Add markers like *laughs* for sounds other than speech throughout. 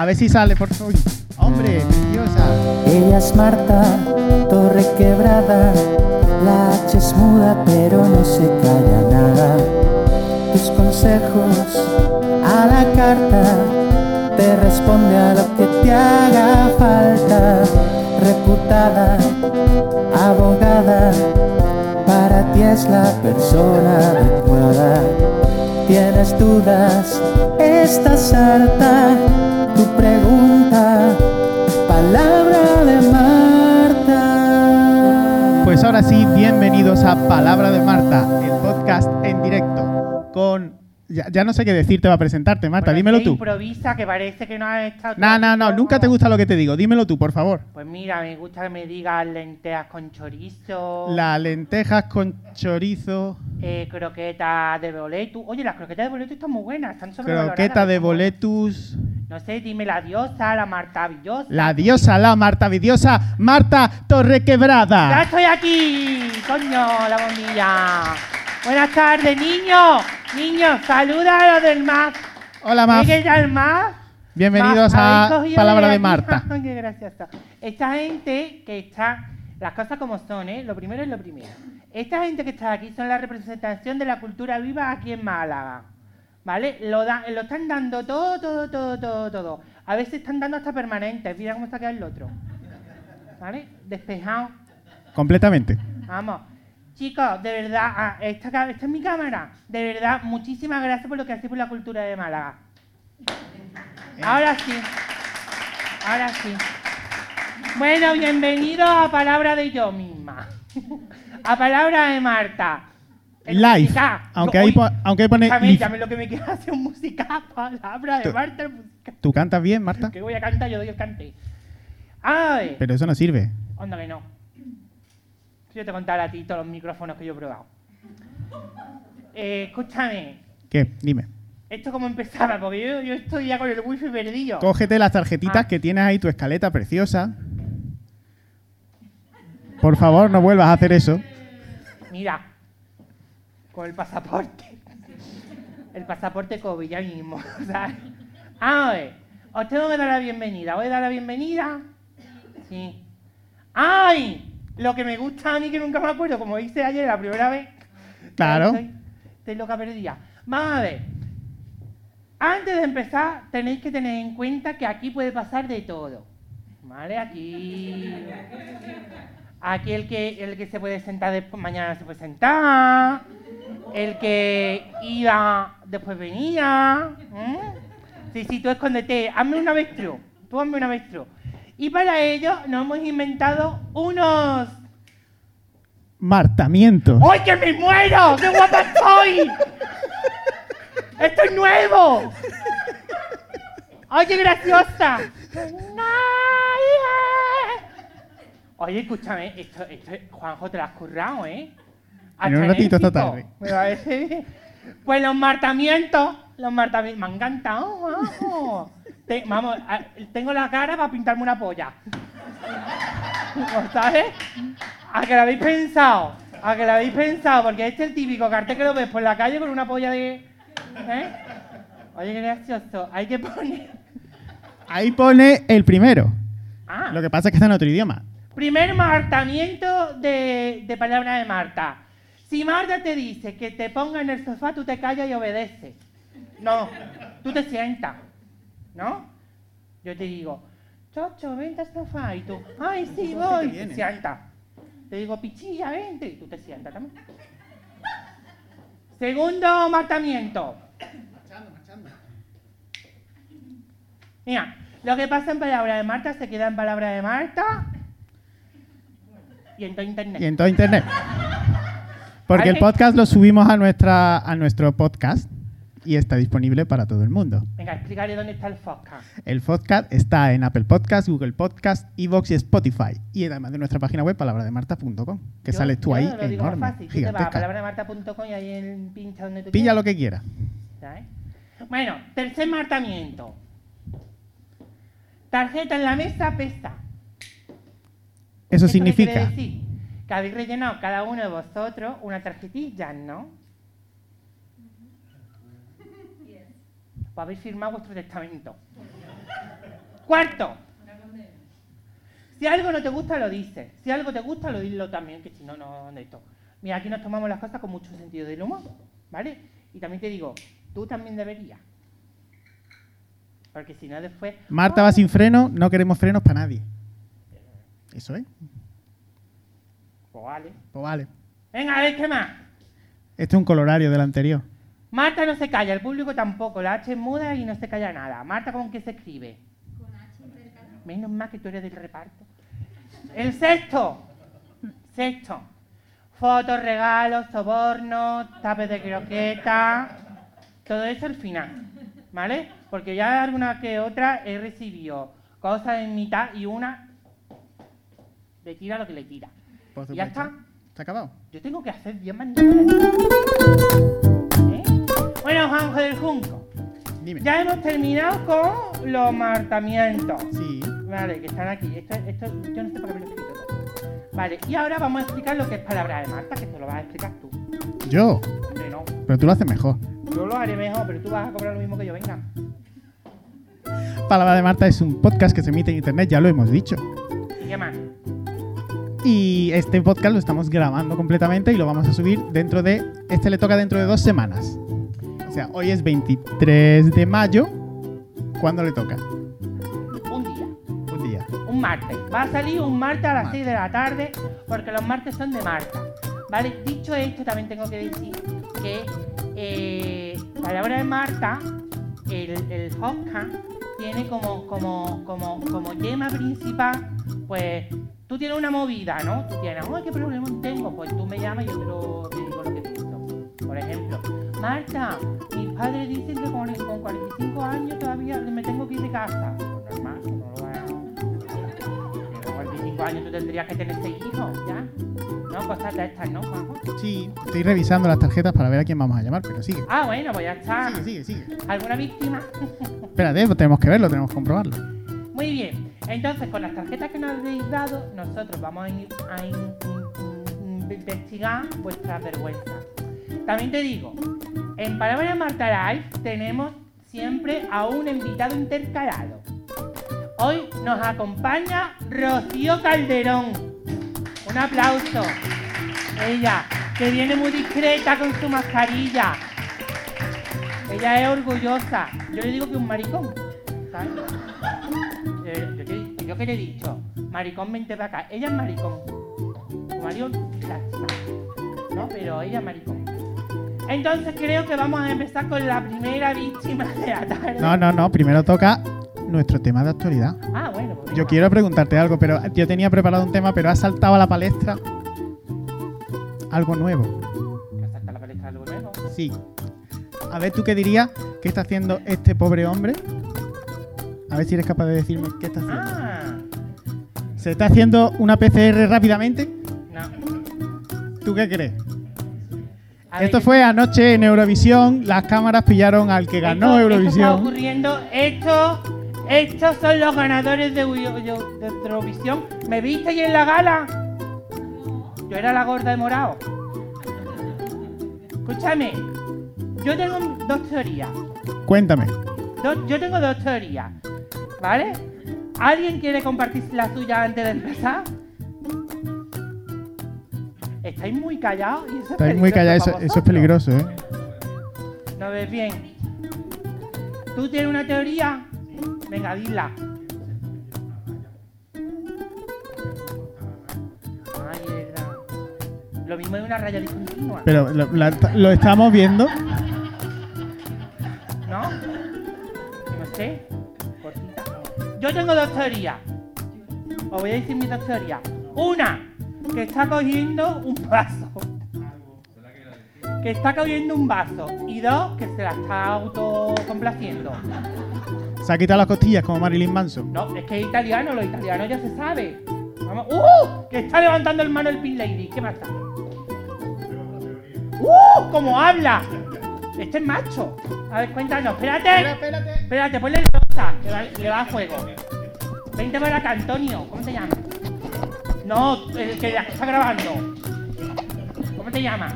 A ver si sale, por favor. Hombre, preciosa. Ella es Marta, torre quebrada, la H es muda pero no se calla nada. Tus consejos a la carta, te responde a lo que te haga falta. Reputada, abogada, para ti es la persona adecuada. Tienes dudas, estás harta, tu pregunta, palabra de Marta. Pues ahora sí, bienvenidos a Palabra de Marta, el podcast en directo con... Ya, ya no sé qué decirte va a presentarte, Marta, Bueno, dímelo que tú. improvisa, que parece que no has estado... No, no, no, nunca te gusta lo que te digo. Dímelo tú, por favor. Pues mira, me gusta que me digas lentejas con chorizo, Las lentejas con chorizo, eh, croquetas de boletus. Oye, las croquetas de boletus están muy buenas, están sobrevaloradas. croqueta de boletus, No sé, dime la diosa, la maravillosa. la diosa, la Marta vidiosa, Marta ¡Ya Torrequebrada. estoy aquí! ¡Coño, la bombilla! Buenas tardes, niños. Niños, saluda a los del MAS. Hola, Maf. ¿Qué tal, MAS? Bienvenidos Ma, ¿habéis a Palabra de aquí? Marta. *laughs* Qué gracioso. Esta gente que está, las cosas como son, ¿eh? Lo primero es lo primero. Esta gente que está aquí son la representación de la cultura viva aquí en Málaga. ¿Vale? Lo, da- lo están dando todo, todo, todo, todo, todo. A veces están dando hasta permanentes. Mira cómo está quedado el otro. ¿Vale? Despejado. Completamente. Vamos. Chicos, de verdad, ah, esta, esta es mi cámara. De verdad, muchísimas gracias por lo que hacéis por la cultura de Málaga. Ahora sí. Ahora sí. Bueno, bienvenido a Palabra de yo misma. *laughs* A Palabra de Marta. El Live. Aunque No, ahí, po- aunque ahí pone... lo que me quiera *laughs* hacer un musical. Palabra de Marta. musical. ¿Tú cantas bien, Marta? Que voy a cantar, yo doy el cante. Ay. Pero eso no sirve. Onda que no. Yo te contaré a ti todos los micrófonos que yo he probado. Eh, escúchame, ¿Qué? Dime. ¿esto cómo empezaba? Porque yo, yo estoy ya con el wifi perdido. Cógete las tarjetitas Ah. que tienes ahí, tu escaleta preciosa. Por favor, no vuelvas a hacer eso. Mira, con el pasaporte. *laughs* El pasaporte COVID ya mismo, *laughs* ¿sabes? A ver, os tengo que dar la bienvenida. ¿Voy a dar la bienvenida? Sí. ¡Ay! Lo que me gusta a mí, que nunca me acuerdo, como hice ayer la primera vez. Claro. Estoy, estoy loca perdida. Vamos a ver. Antes de empezar, tenéis que tener en cuenta que aquí puede pasar de todo. ¿Vale? Aquí. Aquí el que, el que se puede sentar después, mañana se puede sentar. El que iba, después venía. ¿eh? Sí, sí, tú escóndete. Hazme un avestruz. Tú hazme un avestruz. Y para ello nos hemos inventado unos. Martamiento. ¡Ay, que me muero! ¡Qué guapa estoy! ¡Esto es nuevo! ¡Ay, qué graciosa! Oye, escúchame, esto, esto, Juanjo, te lo has currado, ¿eh? En un ratito esta tarde. Me parece bien. Pues los martamientos, los martamientos, me han encantado. Te- vamos, a- tengo la cara para pintarme una polla. ¿Sabes? ¿A que lo habéis pensado? ¿A que lo habéis pensado? Porque este es el típico cartel que lo ves por la calle con una polla de... ¿Eh? Oye, qué gracioso. Hay que poner... Ahí pone el primero. Ah, Lo que pasa es que está en otro idioma. primer martamiento de, de palabra de Marta. Si Marta te dice que te ponga en el sofá, tú te callas y obedeces. No, tú te sientas. ¿No? Yo te digo, Chocho, vente al sofá. Y tú, ay, sí, voy. Y te sientas. Te digo, pichilla, vente. Y tú te sientas también. Segundo martamiento. Mira, lo que pasa en palabra de Marta se queda en palabra de Marta y en todo internet. Y en todo internet. Porque el podcast lo subimos a, nuestra, a nuestro podcast y está disponible para todo el mundo. Venga, explicaré dónde está el podcast. El podcast está en Apple Podcast, Google Podcast, Evox y Spotify. Y además de nuestra página web, palabrademarta.com, que Yo- sales tú yo ahí lo digo más enorme, fácil. Tú te vas a gigantesca. palabrademarta.com y ahí en pincha donde tú Pilla quieras. lo que quieras. ¿sabes? Bueno, tercer martamiento. Tarjeta en la mesa pesa. Eso ¿Esto qué significa... Que habéis rellenado cada uno de vosotros una tarjetilla, ¿no? O habéis firmado vuestro testamento. Cuarto. Si algo no te gusta, lo dices. Si algo te gusta, lo dilo también, que si no, no de esto. Mira, aquí nos tomamos las cosas con mucho sentido del humor, ¿vale? Y también te digo, tú también deberías. Porque si no, después. Marta va sin freno, no queremos frenos para nadie. Eso es. Pues vale. Pues vale. Venga, a ver qué más. Este es un colorario del anterior. Marta no se calla, el público tampoco. La H es muda y no se calla nada. Marta, ¿con qué se escribe? Menos mal que tú eres del reparto. El sexto. Sexto. Fotos, regalos, sobornos, tapes de croqueta. Todo eso al final. ¿Vale? Porque ya alguna que otra he recibido cosas en mitad y una le tira lo que le tira. Por ¿Ya está? ¿Se ha acabado? Yo tengo que hacer bien manipulación. ¿Eh? Bueno, Juanjo del Junco. Dime. Ya hemos terminado con los marcamientos. Sí. Vale, que están aquí. Esto, esto, yo no sé por qué me lo he escrito todo. Vale, y ahora vamos a explicar lo que es palabra de Marta, que te lo vas a explicar tú. Yo. Hombre, no. Pero tú lo haces mejor. Yo lo haré mejor, pero tú vas a cobrar lo mismo que yo. Venga. Palabra de Marta es un podcast que se emite en internet, ya lo hemos dicho. ¿Y qué más? Y este podcast lo estamos grabando completamente y lo vamos a subir dentro de. Este le toca dentro de dos semanas. O sea, hoy es 23 de mayo. ¿Cuándo le toca? Un día. Un día. Un martes. Va a salir un martes a las Martes. 6 de la tarde, porque los martes son de Marta. Vale, dicho esto, también tengo que decir que eh, palabra de Marta, el, el podcast, tiene como, como, como, como tema principal, pues tú tienes una movida, ¿no? Tú tienes, ¡ay, qué problema tengo! Pues tú me llamas y yo te, lo, te digo lo que pienso. Por ejemplo, Marta, mis padres dicen que con, con 45 años todavía me tengo que ir de casa. Pues normal, no lo. Que con 45 años tú tendrías que tener seis hijos, ¿ya? No, cosas de estas, ¿no, Juanjo? Sí. Estoy revisando las tarjetas para ver a quién vamos a llamar, pero sigue. Ah, bueno, pues ya está. Sigue, sigue, sigue. ¿Alguna víctima? Espérate, pues tenemos que verlo, tenemos que comprobarlo. Muy bien. Entonces, con las tarjetas que nos habéis dado, nosotros vamos a ir a in- in- in- investigar vuestras vergüenzas. También te digo, en Palabra Marta Live tenemos siempre a un invitado intercalado. Hoy nos acompaña Rocío Calderón. Un aplauso. Ella, que viene muy discreta con su mascarilla. Ella es orgullosa. Yo le digo que un maricón. ¿sabes? Eh, Yo, te- yo que le he dicho, maricón, vente para acá. Ella es maricón. Su marido. ¿no? Pero ella es maricón. Entonces creo que vamos a empezar con la primera víctima de la tarde. No, no, no. Primero toca nuestro tema de actualidad. Ah, bueno. pues Yo quiero preguntarte algo, pero yo tenía preparado un tema, pero ha saltado a la palestra algo nuevo. Que salta la palestra algo nuevo. Sí. A ver, ¿tú qué dirías? ¿Qué está haciendo este pobre hombre? A ver si eres capaz de decirme qué está haciendo. Ah, ¿Se está haciendo una PCR rápidamente? no. ¿Tú qué crees? A Esto ¿qué- fue anoche en Eurovisión. Las cámaras pillaron al que ganó esto- Esto está Eurovisión. ocurriendo. Esto, estos son los ganadores de, Eu- Eu- de Eurovisión. ¿Me viste y en la gala? Yo era la gorda de morado. Escúchame. Yo tengo dos teorías. Cuéntame. Yo tengo dos teorías. ¿Vale? ¿Alguien quiere compartir la suya antes de empezar? Estáis muy callados y eso es Estáis muy callados. Eso, es peligroso, ¿eh? ¿No ves bien? ¿Tú tienes una teoría? Venga, dila. Ay. Lo mismo es una raya discontinua, Pero lo, la- lo estamos viendo. ¿no? No sé. Yo tengo dos teorías. Os voy a decir mis dos teorías. Una, que está cogiendo un vaso. Que está cogiendo un vaso. Y dos, que se la está autocomplaciendo. Se ha quitado las costillas como Marilyn Manson. No, es que es italiano, lo italiano ya se sabe. Vamos. ¡Uh! Que está levantando el mano el Pin Lady. ¿Qué pasa? ¡Uh! ¡Cómo habla! Este es macho. A ver, cuéntanos. Espérate. espérate. Espérate, ponle el rosa, que va- le va a fuego. Vente para acá, Antonio. ¿Cómo te llamas? No, el que la está grabando. ¿Cómo te llamas?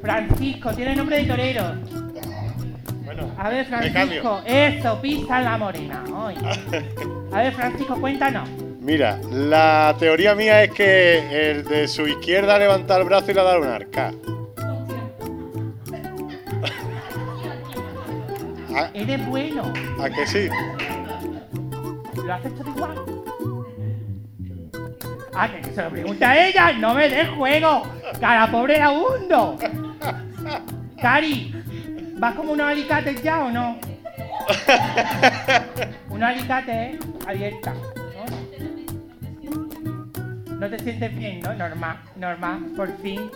Francisco, tiene nombre de torero. Bueno, A ver, me cambio. Francisco, eso, pisa la morena. hoy. *laughs* A ver, Francisco, cuéntanos. Mira, la teoría mía es que el de su izquierda levanta el brazo y le da un arca. ¿A, Eres bueno. a que sí? ¿Lo haces todo igual? Ah, que se lo pregunta a ella, no me des juego. Cara pobre era hundo. Cari, ¿vas como unos alicates ya o no? *laughs* unos alicates abierta. ¿no? no te sientes bien, ¿no? Normal, normal, por fin.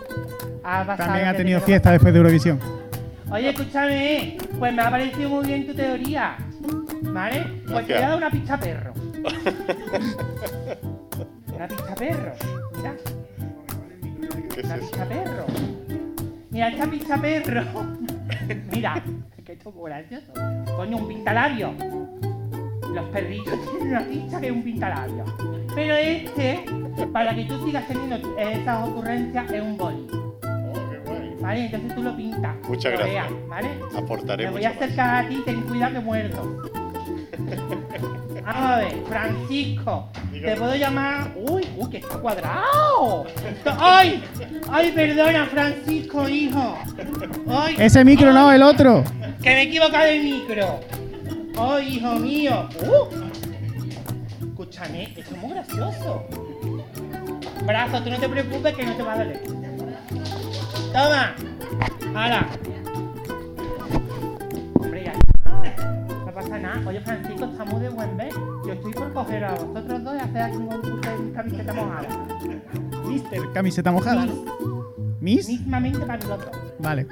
Has pasado También ha tenido te fiesta después de Eurovisión. Oye, escúchame, pues me ha parecido muy bien tu teoría. ¿Vale? Pues te voy a dar una pizza perro. *laughs* Una pizza perro. Mira, ¿Qué es una eso? pizza perro. Mira, esta pizza perro. *laughs* Mira, es que esto es gracioso. Coño, un pintalabio. Los perritos *laughs* tienen una pizza que es un pintalabio. Pero este, para que tú sigas teniendo esas ocurrencias, es un boli. ¿Vale? Entonces tú lo pintas. Muchas lo gracias. veas, ¿Vale? Aportaré Me voy mucho a más. acercar a ti, ten cuidado que muerdo. *laughs* Vamos a ver, Francisco, Dígame. te puedo llamar. Uy, uy, que está cuadrado. ¡Ay! ¡Ay, perdona, Francisco, hijo! ¡Ay! Ese micro no, el otro. ¡Que me he equivocado de micro! ¡Ay, hijo mío! ¡Uh! Escúchame, esto es muy gracioso. Brazo, tú no te preocupes que no te va a doler. Toma. Ahora. Hombre, ya está. No pasa nada. Oye, Francisco, estamos de buen ver. Yo estoy por coger a vosotros dos y hacer aquí un concurso de camiseta mojada. Mister, camiseta mojada. ¿Miss? Mismamente para los dos. Vale.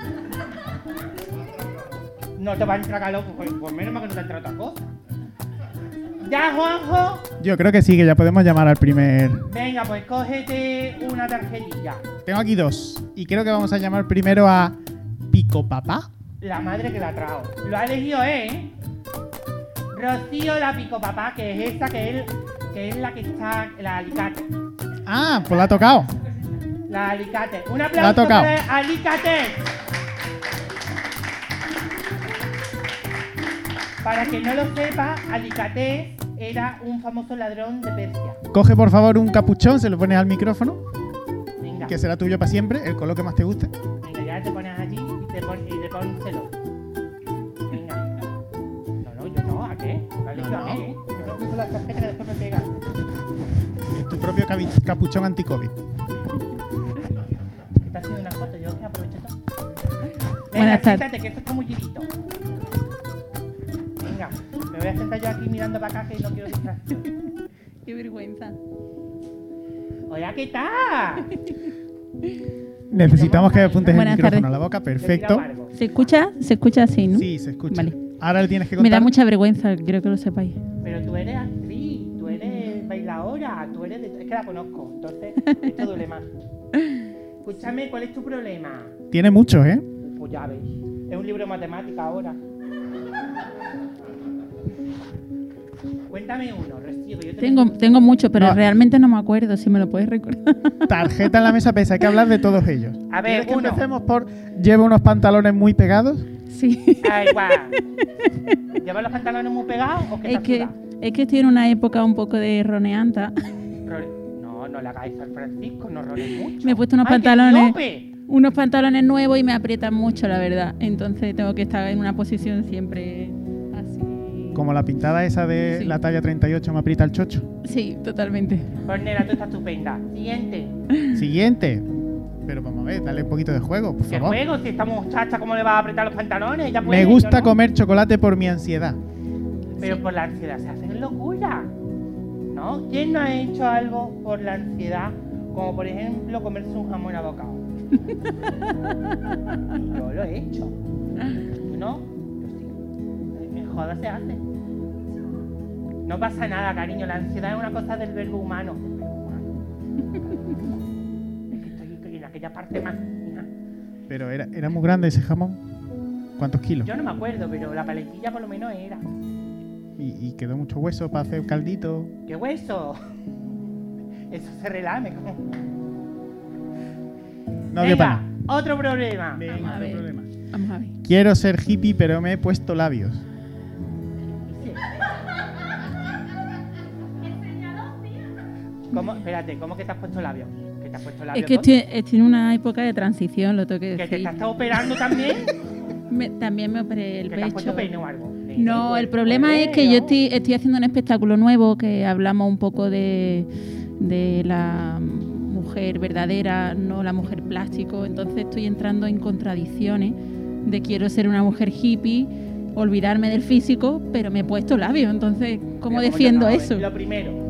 No te va a entrar calor, pues, pues menos mal que no te entra otra cosa. Ya, Juanjo. Yo creo que sí, que ya podemos llamar al primer. Venga, pues cógete una tarjetilla. Tengo aquí dos. Y creo que vamos a llamar primero a Pico Papá. La madre que la trajo. Lo ha elegido ¿eh? Rocío la pico papá, que es esa que es, que es la que está, la alicate. Ah, pues la ha tocado. La alicate. Un ha aplauso tocado. para alicate. Para que no lo sepa, Alicate era un famoso ladrón de Persia. Coge por favor un capuchón, se lo pones al micrófono, Venga, que será tuyo para siempre, el color que más te guste. venga, ya te pones allí y te pones y le pónselo. Venga. No, no, yo no, ¿a qué? Vale, No, no. Yo no que después me pega. Es tu propio capuchón anti-COVID. Está haciendo una foto, yo que aprovecho todo. Venga, Buenas tardes. que esto está muy girito. Me voy a sentar yo aquí mirando para acá que no quiero distracción. Qué vergüenza. Hola, ¿qué tal? Necesitamos que apuntes el Buenas micrófono tardes. a la boca, perfecto. ¿Se escucha? Se escucha así, ¿no? Sí, se escucha. Vale. Ahora le tienes que Me contar. da mucha vergüenza, quiero que lo sepáis. Pero tú eres actriz, tú eres bailadora, tú eres de... Es que la conozco, entonces esto duele más. Escúchame, ¿cuál es tu problema? Tiene muchos, ¿eh? Pues ya ves, es un libro de matemática ahora. Cuéntame uno, que yo te Tengo, tengo mucho, pero No. realmente no me acuerdo, si me lo puedes recordar. *laughs* Tarjeta en la mesa pesa, hay que hablar de todos ellos. A ver, ¿Quieres que uno. empecemos por lleva unos pantalones muy pegados? sí. Ay, guau. *laughs* ¿Llevas los pantalones muy pegados o qué Es que, es que estoy en una época un poco de roneanta. No, no le hagáis al Francisco, no roles mucho. Me he puesto unos Ay, pantalones. Unos pantalones nuevos y me aprietan mucho, la verdad. Entonces tengo que estar en una posición siempre. Como la pintada esa de Sí. la talla 38 me aprieta el chocho. Sí, totalmente. Nena, tú estás estupenda. Siguiente. Siguiente. Pero vamos a ver, dale un poquito de juego, por ¿Qué favor. juego? Si esta muchacha, ¿cómo le va a apretar los pantalones? Me gusta no. comer chocolate por mi ansiedad. Pero por la ansiedad se hacen locura. ¿No? ¿Quién no ha hecho algo por la ansiedad? Como por ejemplo comerse un jamón abocado. *laughs* Yo lo he hecho. ¿Tú no? Joda se hace. No pasa nada, cariño. La ansiedad es una cosa del verbo humano. Es que estoy en aquella parte más. Pero era, era muy grande ese jamón. ¿Cuántos kilos? Yo no me acuerdo, pero la paletilla por lo menos era. Y, y quedó mucho hueso para hacer caldito. ¡Qué hueso! Eso se relame como. No Venga. Otro problema. Venga, Vamos a otro ver. problema. Vamos a ver. Quiero ser hippie, pero me he puesto labios. ¿Cómo? Espérate, ¿cómo que te has puesto labios? ¿Que te has puesto labios? Es que estoy, estoy en una época de transición, lo tengo que ¿Que te decir. estás operando también? *laughs* Me- también me operé el ¿Que te has puesto pecho. peine o algo? No, el problema es que yo estoy, estoy haciendo un espectáculo nuevo que hablamos un poco de, de la mujer verdadera, no la mujer plástico. Entonces estoy entrando en contradicciones de quiero ser una mujer hippie, olvidarme del físico, pero me he puesto labios. Entonces, ¿cómo defiendo no, eso? Lo primero,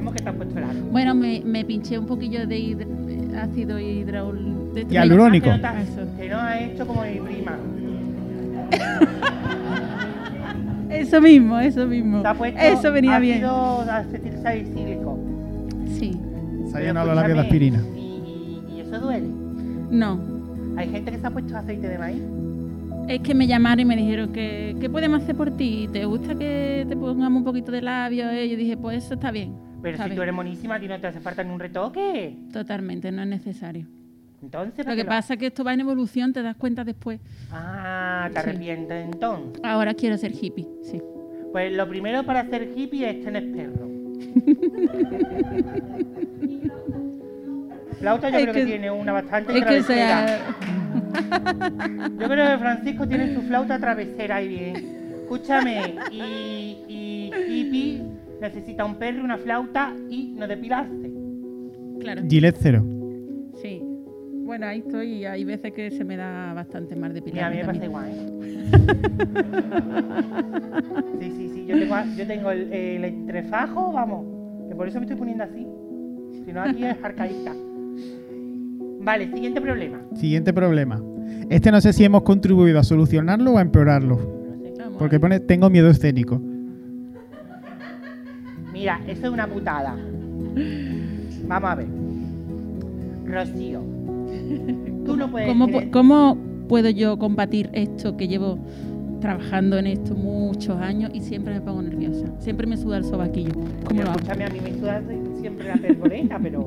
¿cómo que te has puesto labios? Bueno, me, me pinché un poquillo de hidr- ácido hidráulico. de Hialurónico. Ah, que no, que has hecho como mi prima. *laughs* Eso mismo, eso mismo. Te ha puesto Eso venía bien. ácido acetilsalicílico. Sí. Se ha llenado los labios de aspirina. ¿y, y, y eso duele? No. ¿Hay gente que se ha puesto aceite de maíz? Es que me llamaron y me dijeron que ¿qué podemos hacer por ti? ¿Te gusta que te pongamos un poquito de labio? Y yo dije, pues eso está bien. Pero si tú eres monísima, a ti no te hace falta ni un retoque. Totalmente, no es necesario. Entonces, Lo ¿para que pasa es que esto va en evolución, te das cuenta después. Ah, te Sí. arrepientes entonces. Ahora quiero ser hippie, sí. Pues lo primero para ser hippie es tener perro. *laughs* Flauta yo Es creo que, que- tiene una bastante Es que travesera. sea... *laughs* Yo creo que Francisco tiene su flauta travesera ahí bien. Escúchame, y, y hippie necesita un perro, una flauta y no depilarse. Claro, Gillette cero. sí. Bueno, ahí estoy y hay veces que se me da bastante más de Mira, a mí me pasa igual, ¿eh? *laughs* Sí, sí, sí, yo tengo, yo tengo el, el entrefajo, vamos, que por eso me estoy poniendo así. Si no, aquí es arcaísta. Vale, siguiente problema. Siguiente problema. Este no sé si hemos contribuido a solucionarlo o a empeorarlo. Porque ver. pone tengo miedo escénico. Mira, eso es una putada. Vamos a ver. Rocío. Tú no puedes. ¿Cómo, creer- pu- ¿Cómo puedo yo combatir esto que llevo trabajando en esto muchos años y siempre me pongo nerviosa? Siempre me suda el sobaquillo. ¿Cómo lo hago? escúchame, a mí me suda siempre la pergoleta, pero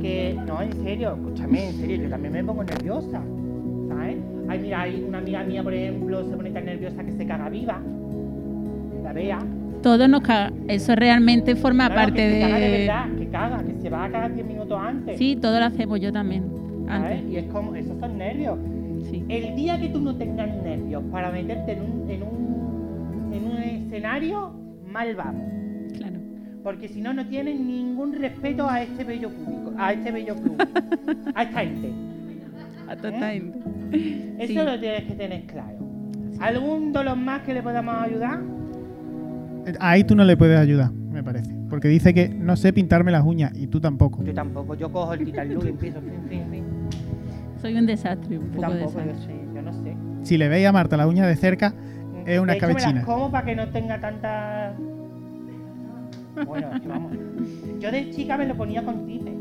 que no, en serio, escúchame, en serio, yo también me pongo nerviosa, ¿sabes? Ay, mira, hay una amiga mía, por ejemplo, se pone tan nerviosa que se caga viva. La vea. Todo nos caga. Eso realmente forma parte que se caga de de... verdad, que caga, que se va a cagar 10 minutos antes. Sí, todo lo hacemos yo también. Antes. Y es como, esos son nervios. Sí. El día que tú no tengas nervios para meterte en un, en un, en un escenario, mal vamos. Claro. Porque si no, no tienes ningún respeto a este bello público, a este bello club, a esta gente. *laughs* A toda gente. Eso Sí. lo tienes que tener claro. ¿Algún dolor más que le podamos ayudar? Ahí tú no le puedes ayudar, me parece. Porque dice que no sé pintarme las uñas y tú tampoco. Yo tampoco, yo cojo el Titan y *laughs* empiezo, fin, fin, fin. Soy un desastre, un Yo poco tampoco, yo, sé, yo no sé. Si le veis a Marta las uñas de cerca, es una de hecho, me las escabechina. como para que no tenga tanta... Bueno, vamos. Yo de chica me lo ponía con tipe.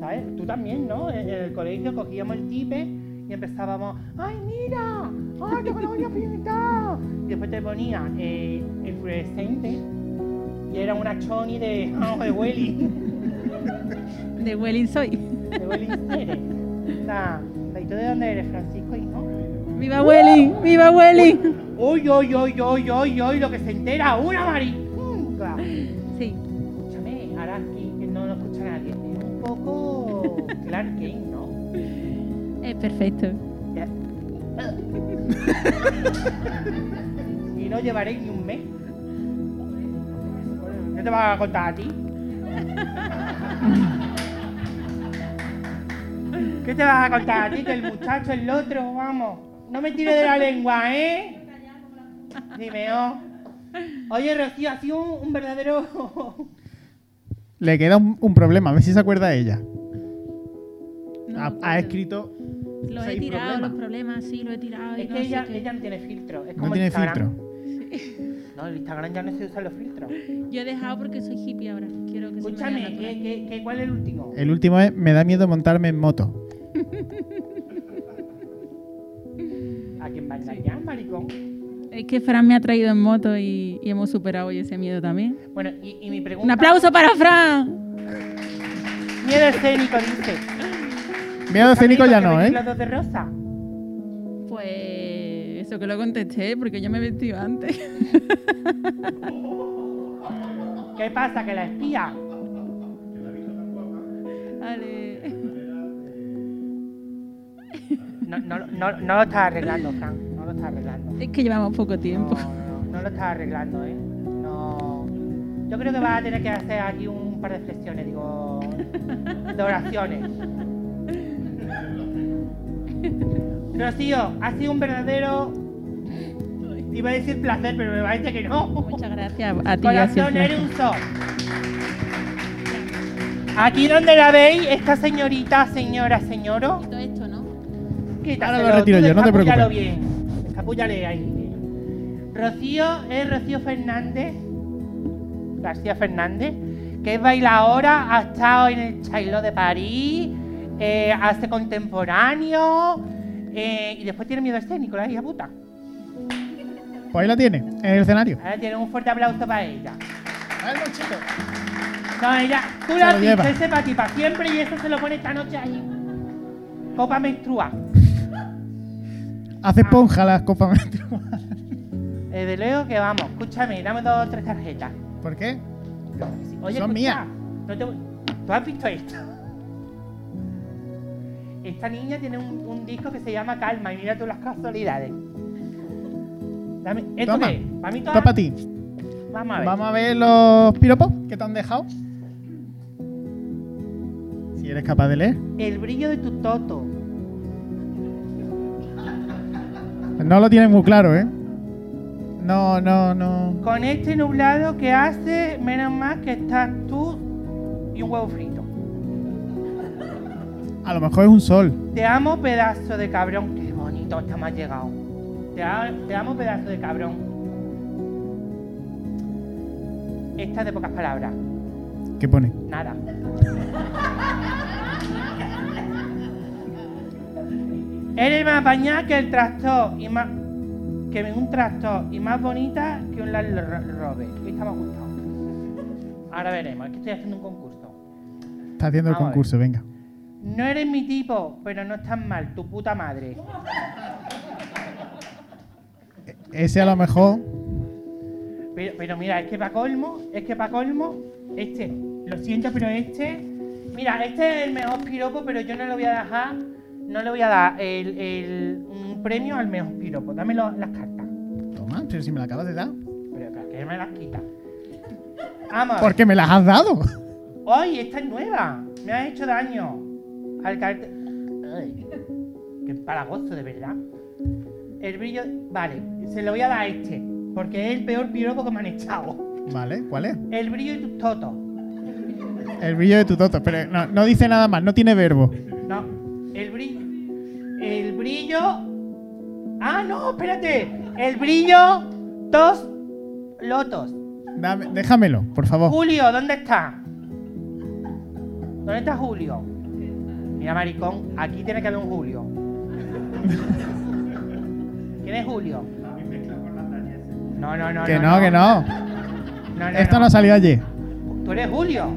¿Sabes? Tú también, ¿no? En el colegio cogíamos el tipe y empezábamos, ¡ay, mira! ¡Ay, me lo voy a pintar! Y después te ponía eh, el fluorescente y era una choni de, oh, de Welly. De Welling soy. De Welly Cere. Nah, ¿Y tú de dónde eres, Francisco, hijo? ¡Viva Welling! ¡Viva Welling! Uy, uy, uy, uy, uy, uy, lo que se entera una mariconga. Sí. Escúchame, ahora aquí que no lo escucha nadie. Es un poco Clark Kane, ¿no? Es perfecto. Ya. *laughs* y no llevaré ni un mes. ¿Qué te vas a contar a ti? ¿Qué te vas a contar a ti? Que el muchacho, el otro, vamos. No me tires de la lengua, ¿eh? Dime, oh. Oye, Rocío, ha sido un, un verdadero... Le queda un, un problema, a ver si se acuerda ella. No ha, escrito. Los he seis tirado, problemas. los problemas, sí, los he tirado. y Es no que sé ella, ella no tiene filtro. Es como No el tiene Instagram. filtro. No, el Instagram ya no se usan los filtros. Yo he dejado porque soy hippie ahora. Quiero que se me vea Escúchame. ¿qué, qué, qué, cuál es el último? El último es: me da miedo montarme en moto. *laughs* ¿A quién va a engañar, maricón? Es que Fran me ha traído en moto y, y hemos superado hoy ese miedo también. Bueno, y, y mi pregunta... ¡Un aplauso para Fran! Miedo escénico, dice. Miedo escénico ya no, ¿eh? los dos de rosa? Pues eso que lo contesté, porque yo me he vestido antes. ¿Qué pasa? ¿Que la espía? Vale. No, no, no, no lo estás arreglando, Fran. No lo estás arreglando. Es que llevamos poco No, tiempo. no, no lo estás arreglando, ¿eh? No. Yo creo que vas a tener que hacer aquí un par de flexiones, digo, de oraciones. Rocío, ha sido un verdadero. Iba a decir placer, pero me parece que no. Muchas gracias a ti. Corazón, siempre. eres un sol. Aquí donde la veis, esta señorita, señora, señoro. Todo esto, ¿no? Quítaselo, Ahora lo retiro yo, no te preocupes. bien. Descapúllale ahí. Rocío es Rocío Fernández, García Fernández, que es bailadora, ha estado en el Chailó de París, eh, hace contemporáneo eh, y después tiene miedo escénico, la hija puta. Pues ahí la tiene, en el escenario. Ahora tiene un fuerte aplauso para ella. A ver, chico. No, ella, tú la visto, ese para ti, para siempre y eso se lo pone esta noche ahí. Copa menstrual. Hace esponja las copas menstruales. Eh, de Leo que vamos, escúchame, dame dos o tres tarjetas. ¿Por qué? Oye, Son escucha, mías. no te- ¿Tú has visto esto? Esta niña tiene un, un disco que se llama Calma y mira tú las casualidades. Dame, ¿Esto Toma. qué? ¿Para mí todas? para ti. Vamos a ver. Vamos a ver los piropos que te han dejado. Si eres capaz de leer. El brillo de tu toto. No lo tienes muy claro, ¿eh? No, no, no. Con este nublado que hace, menos mal que estás tú y un huevo frito. A lo mejor es un sol. Te amo, pedazo de cabrón. Qué bonito, está más llegado. Te, a- te amo, pedazo de cabrón. Esta es de pocas palabras. ¿Qué pone? Nada. Eres más bañada que el tractor y más que un tractor y más bonita que un Land Rover. Esta me ha gustado. Ahora veremos, es que estoy haciendo un concurso. Está haciendo el Vamos concurso, venga. No eres mi tipo, pero no estás mal, tu puta madre. Ese a lo mejor. Pero, pero mira, es que para colmo, es que para colmo, este, lo siento, pero este, mira, este es el mejor piropo, pero yo no le voy a dejar, no le voy a dar el, el- un premio al mejor piropo. Dame lo- las cartas. Toma, pero si me la acabas de dar. Pero, pero que me las quita. Vamos. ¿Por qué me las has dado? ¡Ay, esta es nueva! Me ha hecho daño. Al caerte. Ay, qué palagoso, de verdad. El brillo. Vale, se lo voy a dar a este. Porque es el peor piropo que me han echado. Vale, ¿cuál es? El brillo de tus totos. El brillo de tu toto. Pero no, no dice nada más, no tiene verbo. No, el brillo. El brillo. Ah, no, espérate. El brillo. Dos lotos. Dame- déjamelo, por favor. Julio, ¿dónde está? ¿Dónde está Julio? Mira, maricón, aquí tiene que haber un Julio. *laughs* ¿Quién es Julio? No, no, no. que no, que no. No, no, Esto no. no salió ayer. Tú eres Julio.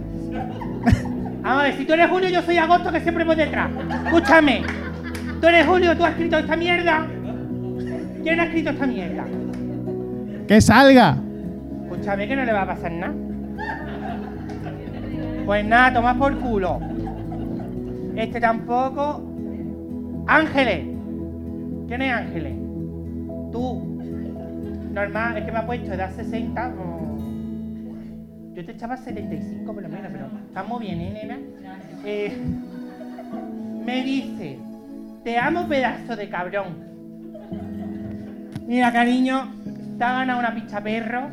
Vamos a ver, si tú eres Julio, yo soy Agosto, que siempre voy detrás. Escúchame. Tú eres Julio, tú has escrito esta mierda. ¿Quién ha escrito esta mierda? ¡Que salga! Escúchame que no le va a pasar nada. Pues nada, toma por culo. Este tampoco. Ángeles. ¿Quién es Ángeles? Tú. Normal, es que me ha puesto edad 60. mm. Yo te echaba 75 por lo menos, pero estamos bien, ¿eh, nena? Eh, me dice, te amo pedazo de cabrón. Mira, cariño, te ha ganado una picha perro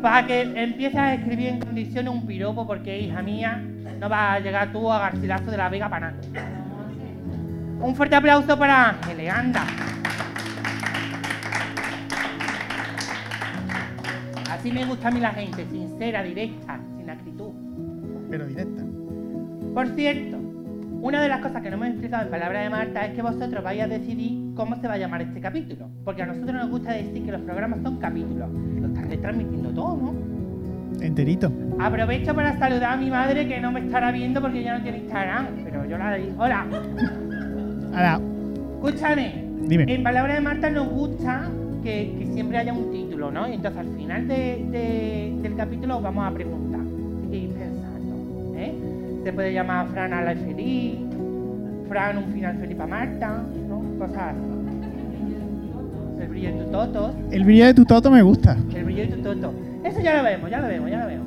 para que empieces a escribir en condiciones un piropo, porque hija mía, no vas a llegar tú a Garcilaso de la Vega para nada. Un fuerte aplauso para Ángeles, anda. Así me gusta a mí la gente, sincera, directa, sin acritud. Pero directa. Por cierto, una de las cosas que no me he explicado en palabras de Marta es que vosotros vais a decidir cómo se va a llamar este capítulo. Porque a nosotros nos gusta decir que los programas son capítulos. Lo estás retransmitiendo todo, ¿no? Enterito. Aprovecho para saludar a mi madre que no me estará viendo porque ya no tiene Instagram, pero yo la digo. Hola, Ahora, escúchame. dime. En palabras de Marta nos gusta que, que siempre haya un título, ¿no? Entonces al final de- de- del capítulo os vamos a preguntar. Ir pensando, ¿eh? Se puede llamar Fran a la feliz, Fran un final feliz para Marta, ¿no? Cosas así. El brillo de tu toto, El brillo de tu toto me gusta. el brillo de tu toto. Eso ya lo vemos, ya lo vemos, ya lo vemos.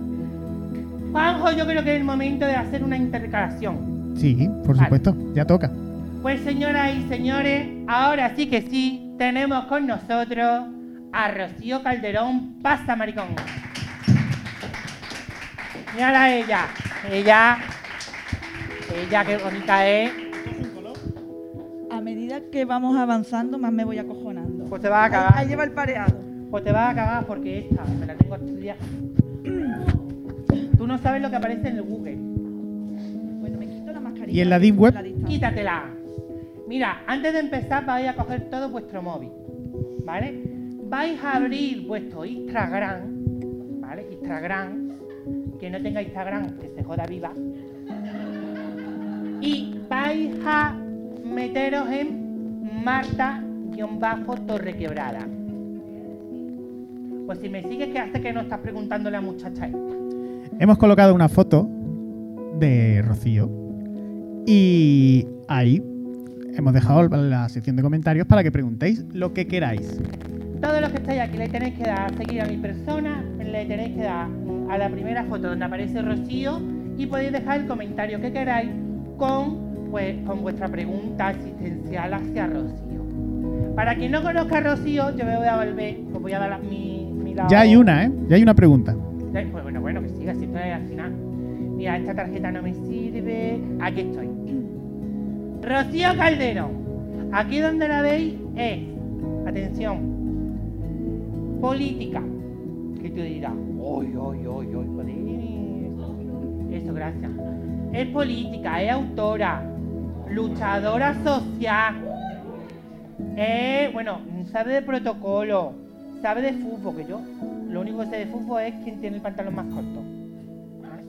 Juanjo, yo creo que es el momento de hacer una intercalación. Sí, por Vale. supuesto. Ya toca. Pues señoras y señores, ahora sí que sí, tenemos con nosotros a Rocío Calderón Pasa Maricón. Mira a ella, ella, ella qué bonita es, A medida que vamos avanzando, más me voy acojonando. pues te vas a Ahí, cagar, ahí lleva el pareado. Pues te vas a cagar porque esta me la tengo estudiada. *clears throat* Tú no sabes lo que aparece en el Google, Bueno, me quito la mascarilla. ¿Y en la Deep Web? La quítatela. Mira, antes de empezar vais a coger todo vuestro móvil, ¿vale? Vais a abrir vuestro Instagram, ¿vale? Instagram, que no tenga Instagram, que se joda viva. Y vais a meteros en Marta-Torrequebrada. Pues si me sigues, ¿qué hace que no estás preguntándole a muchacha esta? Hemos colocado una foto de Rocío y ahí hemos dejado la sección de comentarios para que preguntéis lo que queráis. Todos los que estáis aquí le tenéis que dar a seguir a mi persona, le tenéis que dar a la primera foto donde aparece Rocío y podéis dejar el comentario que queráis con, pues, con vuestra pregunta existencial hacia Rocío. Para quien no conozca a Rocío, yo me voy a volver, os voy a dar mi, Ya hay una, ¿eh? Ya hay una pregunta. Ya- Pues bueno, bueno, que siga, si esto es al final. Mira, esta tarjeta no me sirve. Aquí estoy. Rocío Calderón. Aquí donde la veis es, atención, política. Que tú dirás, uy, uy, uy, uy, joder. Eso, gracias. Es política, es autora, luchadora social. Eh, bueno, sabe de protocolo, sabe de fútbol, que yo lo único que sé de fútbol es quién tiene el pantalón más corto. ¿vale?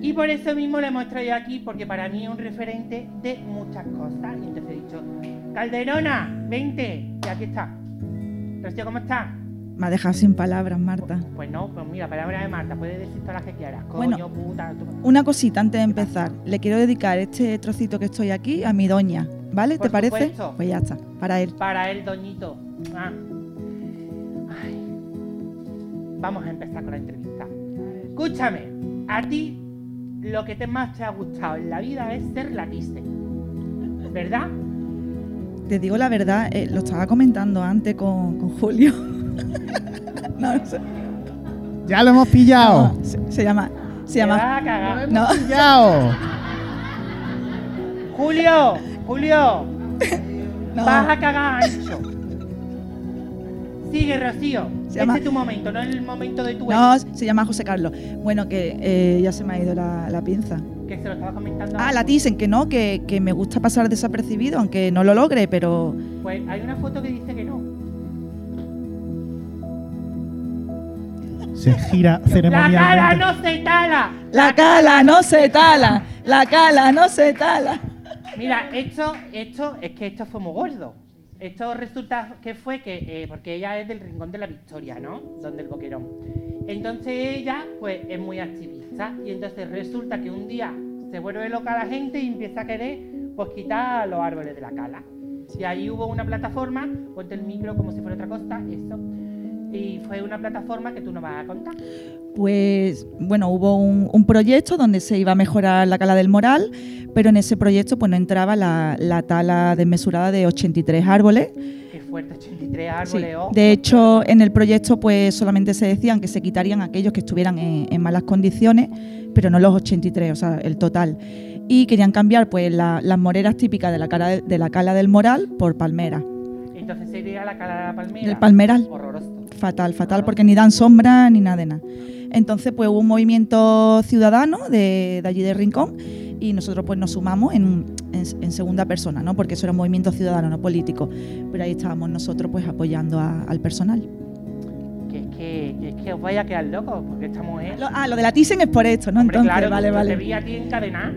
Y por eso mismo le hemos traído aquí, porque para mí es un referente de muchas cosas. Y entonces he dicho, Calderona, vente, y aquí está. Rocío, ¿cómo estás? Me ha dejado sin palabras, Marta. Pues no, pues mira, palabra de Marta, puedes decir todas las que quieras. Bueno. Coño, puta, tú- Una cosita antes de empezar. Le quiero dedicar este trocito que estoy aquí a mi doña. ¿Vale? Por ¿Te parece? Pues ya está. Para él. para el doñito. Ah. Vamos a empezar con la entrevista. Escúchame, a ti lo que te más te ha gustado en la vida es ser la Thyssen, ¿Verdad? Te digo la verdad, eh, lo estaba comentando antes con, con Julio. *laughs* no, no sé. Ya lo hemos pillado. No, se, se llama. Se Te llama. vas a cagar. No, Pillado. Julio, Julio, *laughs* no. vas a cagar ancho. Sigue, Rocío. Se Este llama- es tu momento, no es el momento de tu No, ex, se llama José Carlos. Bueno, que eh, ya se me ha ido la, la pinza. que se lo estaba comentando. Ah, la dicen que no, que, que me gusta pasar desapercibido, aunque no lo logre, pero Pues hay una foto que dice que no. Se gira La cara ceremonialmente. no se tala. la cala no se tala, la cala no se tala. Mira, esto, esto, es que esto fue muy gordo. Esto resulta que fue que, eh, porque ella es del Rincón de la Victoria, ¿no? Donde el boquerón. Entonces ella, pues, es muy activista. Y entonces resulta que un día se vuelve loca la gente y empieza a querer, pues, quitar los árboles de la cala. Y ahí hubo una plataforma, ponte el micro como si fuera otra cosa, eso. Y fue una plataforma que tú no vas a contar. Pues bueno, hubo un, un proyecto donde se iba a mejorar la cala del moral, pero en ese proyecto pues no entraba la, la tala desmesurada de 83 árboles. Qué fuerte, 83 Sí. árboles, ojo. De hecho, en el proyecto pues solamente se decían que se quitarían aquellos que estuvieran en, en malas condiciones, pero no los 83, o sea, el total. Y querían cambiar pues la- las moreras típicas de la, cara de, de la cala del moral por palmeras. Entonces sería la la palmera. El palmeral. Horroroso. Fatal, fatal, porque ni dan sombra ni nada de nada. Entonces, pues hubo un movimiento ciudadano de, de allí de Rincón y nosotros pues nos sumamos en, en- en segunda persona, ¿no? Porque eso era un movimiento ciudadano, no político. Pero ahí estábamos nosotros pues apoyando a- al personal. Que es que, que es que os vaya a quedar locos, porque esta mujer. Lo- ah, lo de la Thyssen es por esto, ¿no? Hombre, Entonces, claro, vale, vale. te vi a ti encadenar.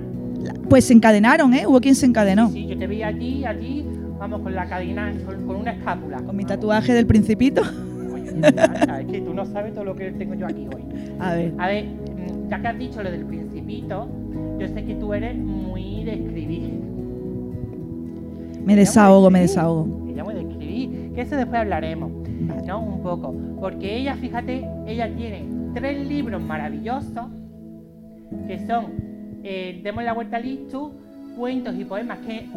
Pues se encadenaron, ¿eh? Hubo quien se encadenó. Sí, yo te vi a ti, a ti, vamos, con la cadena, con, con una escápula. Con mi tatuaje del principito. Oye, me es que tú no sabes todo lo que tengo yo aquí hoy. A ver. A ver, mm, ya que has dicho lo del principito, yo sé que tú eres muy de escribir. Me desahogo, me de desahogo. Ella muy de escribir, que eso después hablaremos, Vale. ¿no? Un poco. Porque ella, fíjate, ella tiene tres libros maravillosos que son eh, Demos la vuelta al Ictus, cuentos y poemas que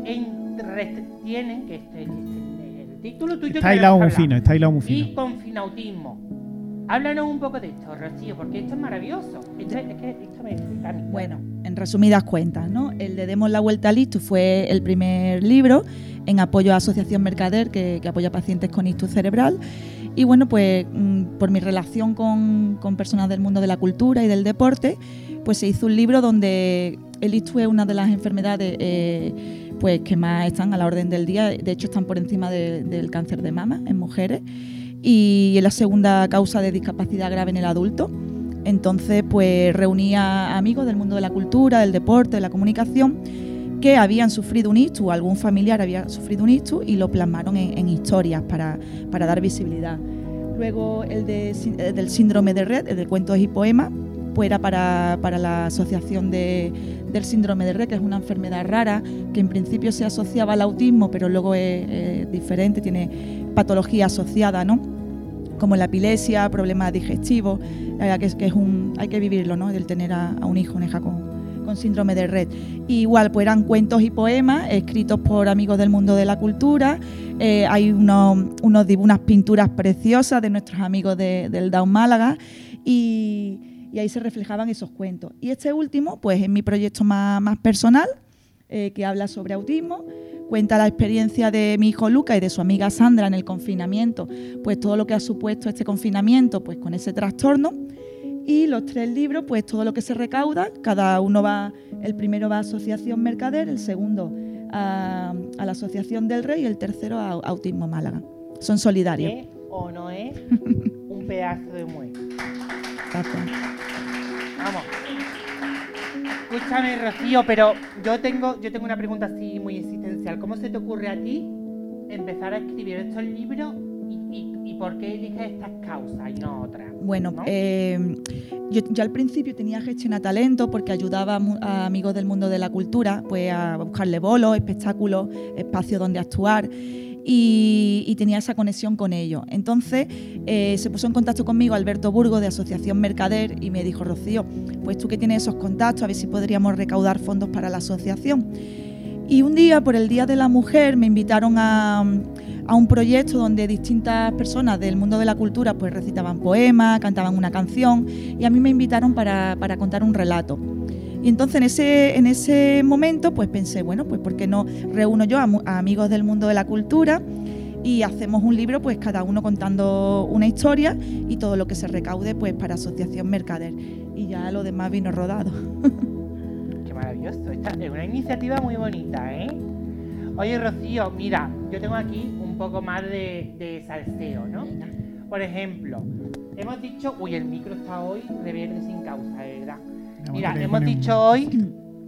tienen, que este, este- el título tuyo Está hilado muy fino, está hilado muy y fino. confinautismo. Háblanos un poco de esto, Rocío, porque esto es maravilloso. Esto, es que esto me explica a mí. Bueno, en resumidas cuentas, ¿no? El de Demos la Vuelta al Ictus fue el primer libro en apoyo a Asociación Mercader, que, que apoya a pacientes con ictus cerebral. Y bueno, pues mm, por mi relación con, con personas del mundo de la cultura y del deporte, pues se hizo un libro donde el ictus es una de las enfermedades eh, pues que más están a la orden del día. De hecho, están por encima de- del cáncer de mama en mujeres y es la segunda causa de discapacidad grave en el adulto. Entonces, pues reunía amigos del mundo de la cultura, del deporte, de la comunicación, que habían sufrido un ictus, algún familiar había sufrido un ictus y lo plasmaron en, historias para, para dar visibilidad. Luego el del síndrome de Red, el de cuentos y poemas, pues era para, para la asociación de- del síndrome de Red, que es una enfermedad rara, que en principio se asociaba al autismo, pero luego es, diferente, tiene patología asociada, ¿no? como la epilepsia, problemas digestivos, verdad que es, que es un, hay que vivirlo, ¿no? El tener a, un hijo, una hija con, síndrome de red. Y igual, pues eran cuentos y poemas escritos por amigos del mundo de la cultura. Eh, hay unos, unas pinturas preciosas de nuestros amigos de- del Down Málaga y, y ahí se reflejaban esos cuentos. Y este último, pues es mi proyecto más, más personal, eh, que habla sobre autismo. Cuenta la experiencia de mi hijo Luca y de su amiga Sandra en el confinamiento, pues todo lo que ha supuesto este confinamiento, pues con ese trastorno. Y los tres libros, pues todo lo que se recauda, cada uno va, el primero va a Asociación Mercader, el segundo a, a la Asociación del Rey y el tercero a Autismo Málaga. Son solidarios. ¿Es o no es *laughs* un pedazo de mueble? Vamos. Escúchame, Rocío, pero yo tengo, yo tengo una pregunta así muy existencial. ¿Cómo se te ocurre a ti empezar a escribir estos libros y, y- y por qué eliges estas causas y no otras? Bueno, ¿no? eh, yo, yo al principio tenía gestión a talento porque ayudaba a, a amigos del mundo de la cultura pues a buscarle bolos, espectáculos, espacios donde actuar y, tenía esa conexión con ellos. Entonces eh, se puso en contacto conmigo Alberto Burgo de Asociación Mercader y me dijo, Rocío, pues tú que tienes esos contactos, a ver si podríamos recaudar fondos para la asociación. Y un día, por el Día de la Mujer, me invitaron a, a un proyecto donde distintas personas del mundo de la cultura pues recitaban poemas, cantaban una canción y a mí me invitaron para, para contar un relato. Y entonces en ese, en ese momento pues pensé, bueno, pues ¿por qué no reúno yo a, amigos del mundo de la cultura y hacemos un libro pues cada uno contando una historia y todo lo que se recaude pues para Asociación Mercader. Y ya lo demás vino rodado. Qué maravilloso. Esta es una iniciativa muy bonita, ¿eh? Oye, Rocío, mira, yo tengo aquí un poco más de, de salseo, ¿no? Por ejemplo, hemos dicho, uy, el micro está hoy de verde sin causa, ¿verdad? Mira, hemos un- dicho hoy,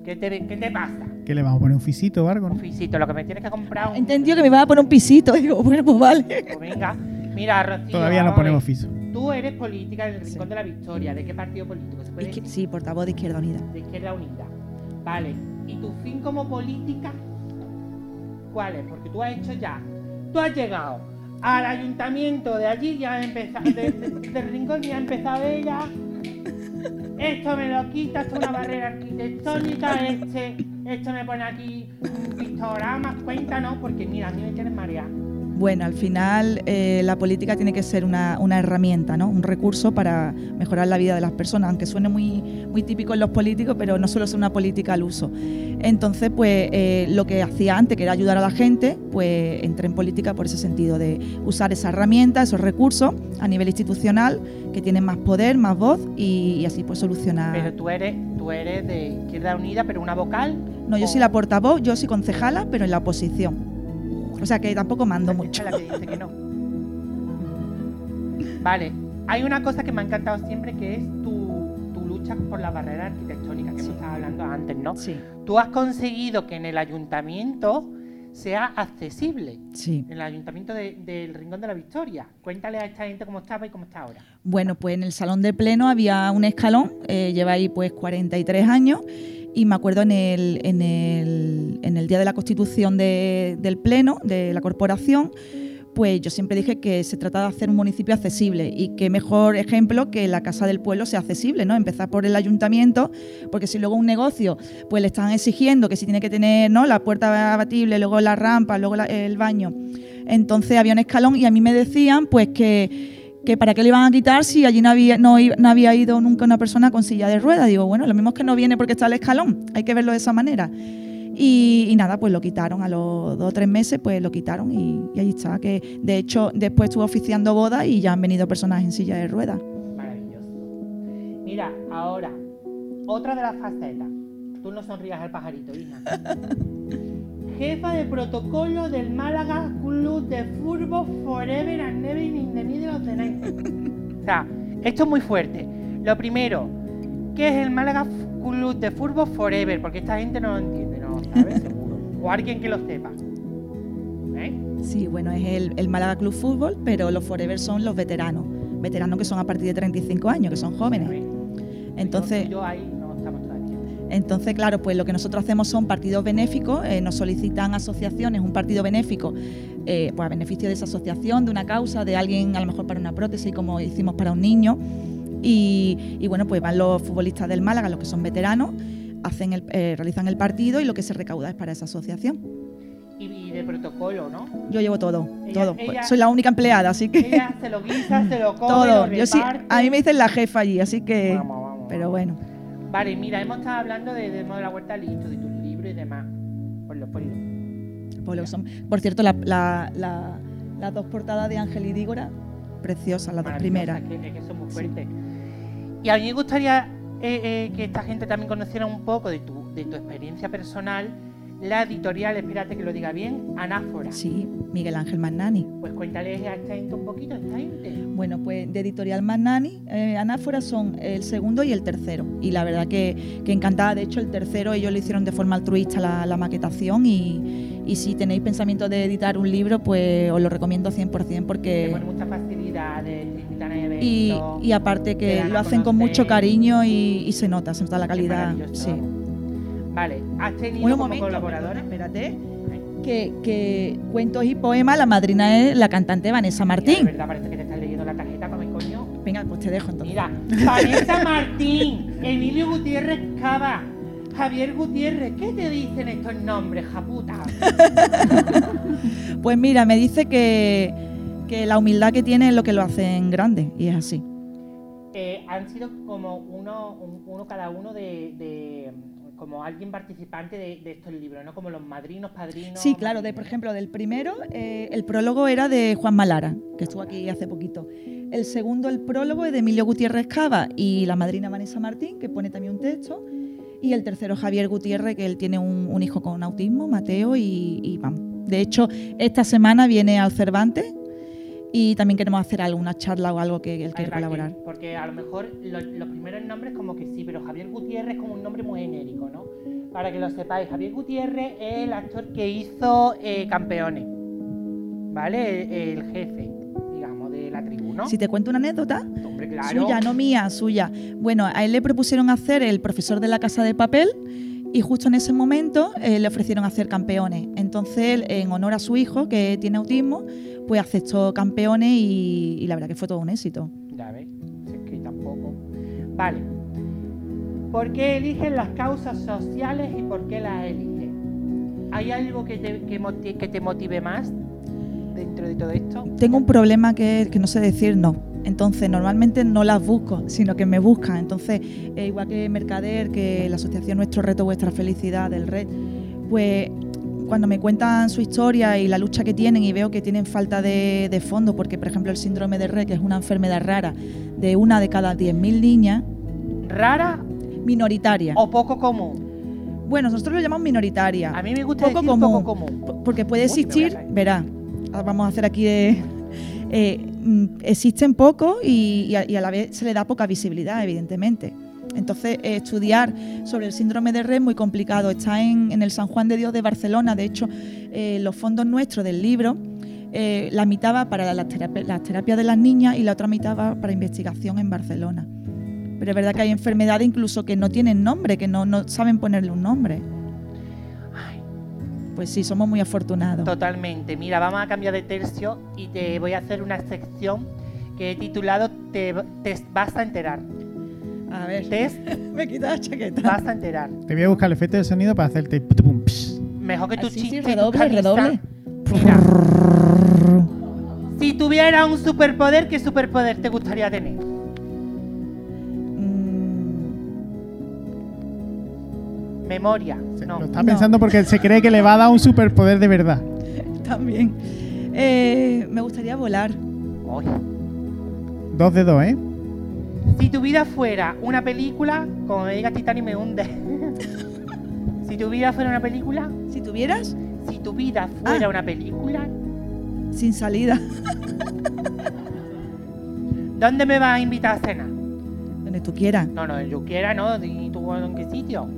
¿qué te, qué te pasa? ¿Qué le vamos a poner un fisito o algo? Un fisito, lo que me tienes que comprar un... Entendió que me iba a poner un pisito. Digo, bueno, pues vale. Pues venga, mira, Rocío. Todavía no ponemos fiso. Tú eres política en el Sí. Rincón de la Victoria. ¿De qué partido político? ¿Se puede decir? Sí, portavoz de Izquierda Unida. De Izquierda Unida. Vale. ¿Y tu fin como política cuál es? Porque tú has hecho ya. Tú has llegado al ayuntamiento de allí, ya has empezado, de- de- del rincón ya ha empezado ella. Esto me lo quita, esto es una barrera arquitectónica, este, esto me pone aquí un pictograma, cuéntanos, porque mira, a mí me tienes mareada. Bueno, al final eh, la política tiene que ser una, una herramienta, ¿no? un recurso para mejorar la vida de las personas, aunque suene muy, muy típico en los políticos, pero no solo es una política al uso. Entonces, pues eh, lo que hacía antes, que era ayudar a la gente, pues entré en política por ese sentido, de usar esa herramienta, esos recursos a nivel institucional, que tienen más poder, más voz y, y así pues solucionar. Pero tú eres, tú eres de Izquierda Unida, pero una vocal. no, yo soy la portavoz, yo soy concejala, pero en la oposición. O sea que tampoco mando mucho. es la que dice que no. Vale, hay una cosa que me ha encantado siempre que es tu, tu lucha por la barrera arquitectónica que Sí. hemos estado hablando antes, ¿no? Sí, Tú has conseguido que en el ayuntamiento sea accesible. sí. En el ayuntamiento de- del Rincón de la Victoria. Cuéntale a esta gente cómo estaba y cómo está ahora. Bueno, pues en el salón de pleno había un escalón, eh, lleva ahí pues 43 años y me acuerdo en el, en el, en el día de la constitución de- del pleno, de la corporación, pues yo siempre dije que se trata de hacer un municipio accesible y qué mejor ejemplo que la Casa del Pueblo sea accesible, ¿no? Empezar por el ayuntamiento, porque si luego un negocio pues le están exigiendo que si tiene que tener ¿no? la puerta abatible, luego la rampa, luego el baño. Entonces había un escalón y a mí me decían pues que, que para qué le iban a quitar si allí no había, no, i- no había ido nunca una persona con silla de ruedas. Digo, bueno, lo mismo es que no viene porque está el escalón, hay que verlo de esa manera. Y, y nada, pues lo quitaron a los dos o tres meses, pues lo quitaron y, y ahí está. Que de hecho después estuve oficiando bodas y ya han venido personas en silla de ruedas. Maravilloso. Mira, ahora, otra de las facetas. Tú no sonrías al pajarito, hija. *laughs* Jefa de protocolo del Málaga Club de Fútbol Forever and Never in the Middle of the Night. O sea, esto es muy fuerte. Lo primero, ¿qué es el Málaga Club de Fútbol Forever? Porque esta gente no lo entiende, ¿no? ¿Sabes? Seguro. *laughs* O alguien que lo sepa. ¿Eh? Sí, bueno, es el, el Málaga Club Fútbol, pero los Forever son los veteranos. Veteranos que son a partir de 35 años, que son jóvenes. Entonces, Yo, yo ahí. Entonces, claro, pues lo que nosotros hacemos son partidos benéficos, eh, nos solicitan asociaciones, un partido benéfico, eh, pues a beneficio de esa asociación, de una causa, de alguien a lo mejor para una prótesis, como hicimos para un niño. Y, y bueno, pues van los futbolistas del Málaga, los que son veteranos, hacen el- eh, realizan el partido y lo que se recauda es para esa asociación. Y, de protocolo, ¿no? Yo llevo todo, Ella- todo. ella- Pues soy la única empleada, así que Ella se lo guisa, se lo *laughs* come, todo. lo Yo sí, a mí me dicen la jefa allí, así que. Vamos, vamos, Pero bueno. Vale, mira, hemos estado hablando de, de Modo de la Huerta Listo, de tus libros y demás. Ponlo, ponlo. Pues lo son. Por cierto, la- la- la- las dos portadas de Ángel y Dígora, preciosas, las dos primeras. Que, que son muy Sí. fuertes. Y a mí me gustaría eh, eh, que esta gente también conociera un poco de tu, de tu experiencia personal. La editorial, espérate que lo diga bien, Anáfora. Sí, Miguel Ángel Magnani. Pues cuéntale a esta gente un poquito, esta gente. Bueno, pues de Editorial Magnani, eh, Anáfora son el segundo y el tercero. Y la verdad que, que encantada. De hecho, el tercero ellos lo hicieron de forma altruista la, la maquetación. Y, y si tenéis pensamiento de editar un libro, pues os lo recomiendo 100% Te porque. pone muchas facilidades, te invitan a eventos. Y, y aparte te que lo hacen con mucho conocer. cariño y, y se nota, se nota la calidad. Sí. Vale, has tenido Bueno, como momento, colaboradora. perdona, espérate. Que, que cuentos y poemas, la madrina es la cantante Vanessa Mira, Martín. de verdad, parece que te estás leyendo la tarjeta para mi coño. Venga, pues te dejo entonces. Mira, Vanessa Martín, Emilio Gutiérrez Cava, Javier Gutiérrez, ¿qué te dicen estos nombres, japuta? *laughs* Pues mira, me dice que, que la humildad que tiene es lo que lo hace en grande, y es así. Eh, han sido como uno, un- uno cada uno de, de- como alguien participante de, de estos libros, ¿no? Como los madrinos, padrinos. Sí, claro, de, por ejemplo, del primero, eh, el prólogo era de Juan Malara, que estuvo aquí hace poquito. El segundo, el prólogo, es de Emilio Gutiérrez Cava y la madrina Vanessa Martín, que pone también un texto. Y el tercero, Javier Gutiérrez, que él tiene un, un hijo con autismo, Mateo, y, y vamos. De hecho, esta semana viene al Cervantes y también queremos hacer alguna charla o algo que él quiere Además colaborar. que- porque a lo mejor lo- los primeros nombres como que sí, pero Javier Gutiérrez es como un nombre muy genérico, ¿no? Para que lo sepáis, Javier Gutiérrez es el actor que hizo eh, Campeones, ¿vale? El, el jefe, digamos, de la tribu, ¿no? Si te cuento una anécdota, Hombre, claro. Suya, no mía, suya. Bueno, a él le propusieron hacer el profesor de la casa de papel y justo en ese momento eh, le ofrecieron hacer campeones. Entonces en honor a su hijo, que tiene autismo, pues aceptó campeones y, y la verdad que fue todo un éxito. Ya ves, es que tampoco. Vale. ¿Por qué eliges las causas sociales y por qué las eliges? ¿Hay algo que te, que moti- que te motive más dentro de todo esto? Tengo un problema que es que no sé decir no. Entonces, normalmente no las busco, sino que me buscan. Entonces, eh, igual que Mercader, que la asociación Nuestro Reto, Vuestra Felicidad del Red, pues cuando me cuentan su historia y la lucha que tienen y veo que tienen falta de, de fondo, porque por ejemplo el síndrome de Red, que es una enfermedad rara de una de cada 10.000 niñas, ¿Rara minoritaria. o poco común? Bueno, nosotros lo llamamos minoritaria. A mí me gusta Poco decir común. poco común. Porque puede Uy, existir, salir. verá, ahora vamos a hacer aquí de... eh, mm, existen pocos y, y a, y a la vez se le da poca visibilidad, evidentemente. Entonces, eh, estudiar sobre el síndrome de Rett es muy complicado. Está en, en el San Juan de Dios de Barcelona. De hecho, eh, los fondos nuestros del libro, eh, la mitad va para las terapias, las terapias de las niñas y la otra mitad va para investigación en Barcelona. Pero es verdad que hay enfermedades incluso que no tienen nombre, que no, no saben ponerle un nombre. Pues sí, somos muy afortunados. totalmente. Mira, vamos a cambiar de tercio y te voy a hacer una sección que he titulado Te, te vas a enterar. A ver, Test *laughs* me quita la chaqueta. vas a enterar. Te voy a buscar el efecto de sonido para hacerte pum, psh. Mejor que tu Así, chiste. sí, redoble, camisa. redoble. Mira. Si tuviera un superpoder, ¿qué superpoder te gustaría tener? Mm, Memoria. Se- No. Lo está No. pensando porque se cree que le va a dar un superpoder de verdad. *laughs* también. Eh, me gustaría volar. Ay. Dos de dos, ¿eh? Si tu vida fuera una película, como me diga Titanic me hunde. *laughs* si tu vida fuera una película, Si tuvieras, si tu vida fuera Ah. una película, sin salida, ¿dónde me vas a invitar a cenar? donde tú quieras. No, no, yo quiera, ¿no? ¿Y tú en qué sitio?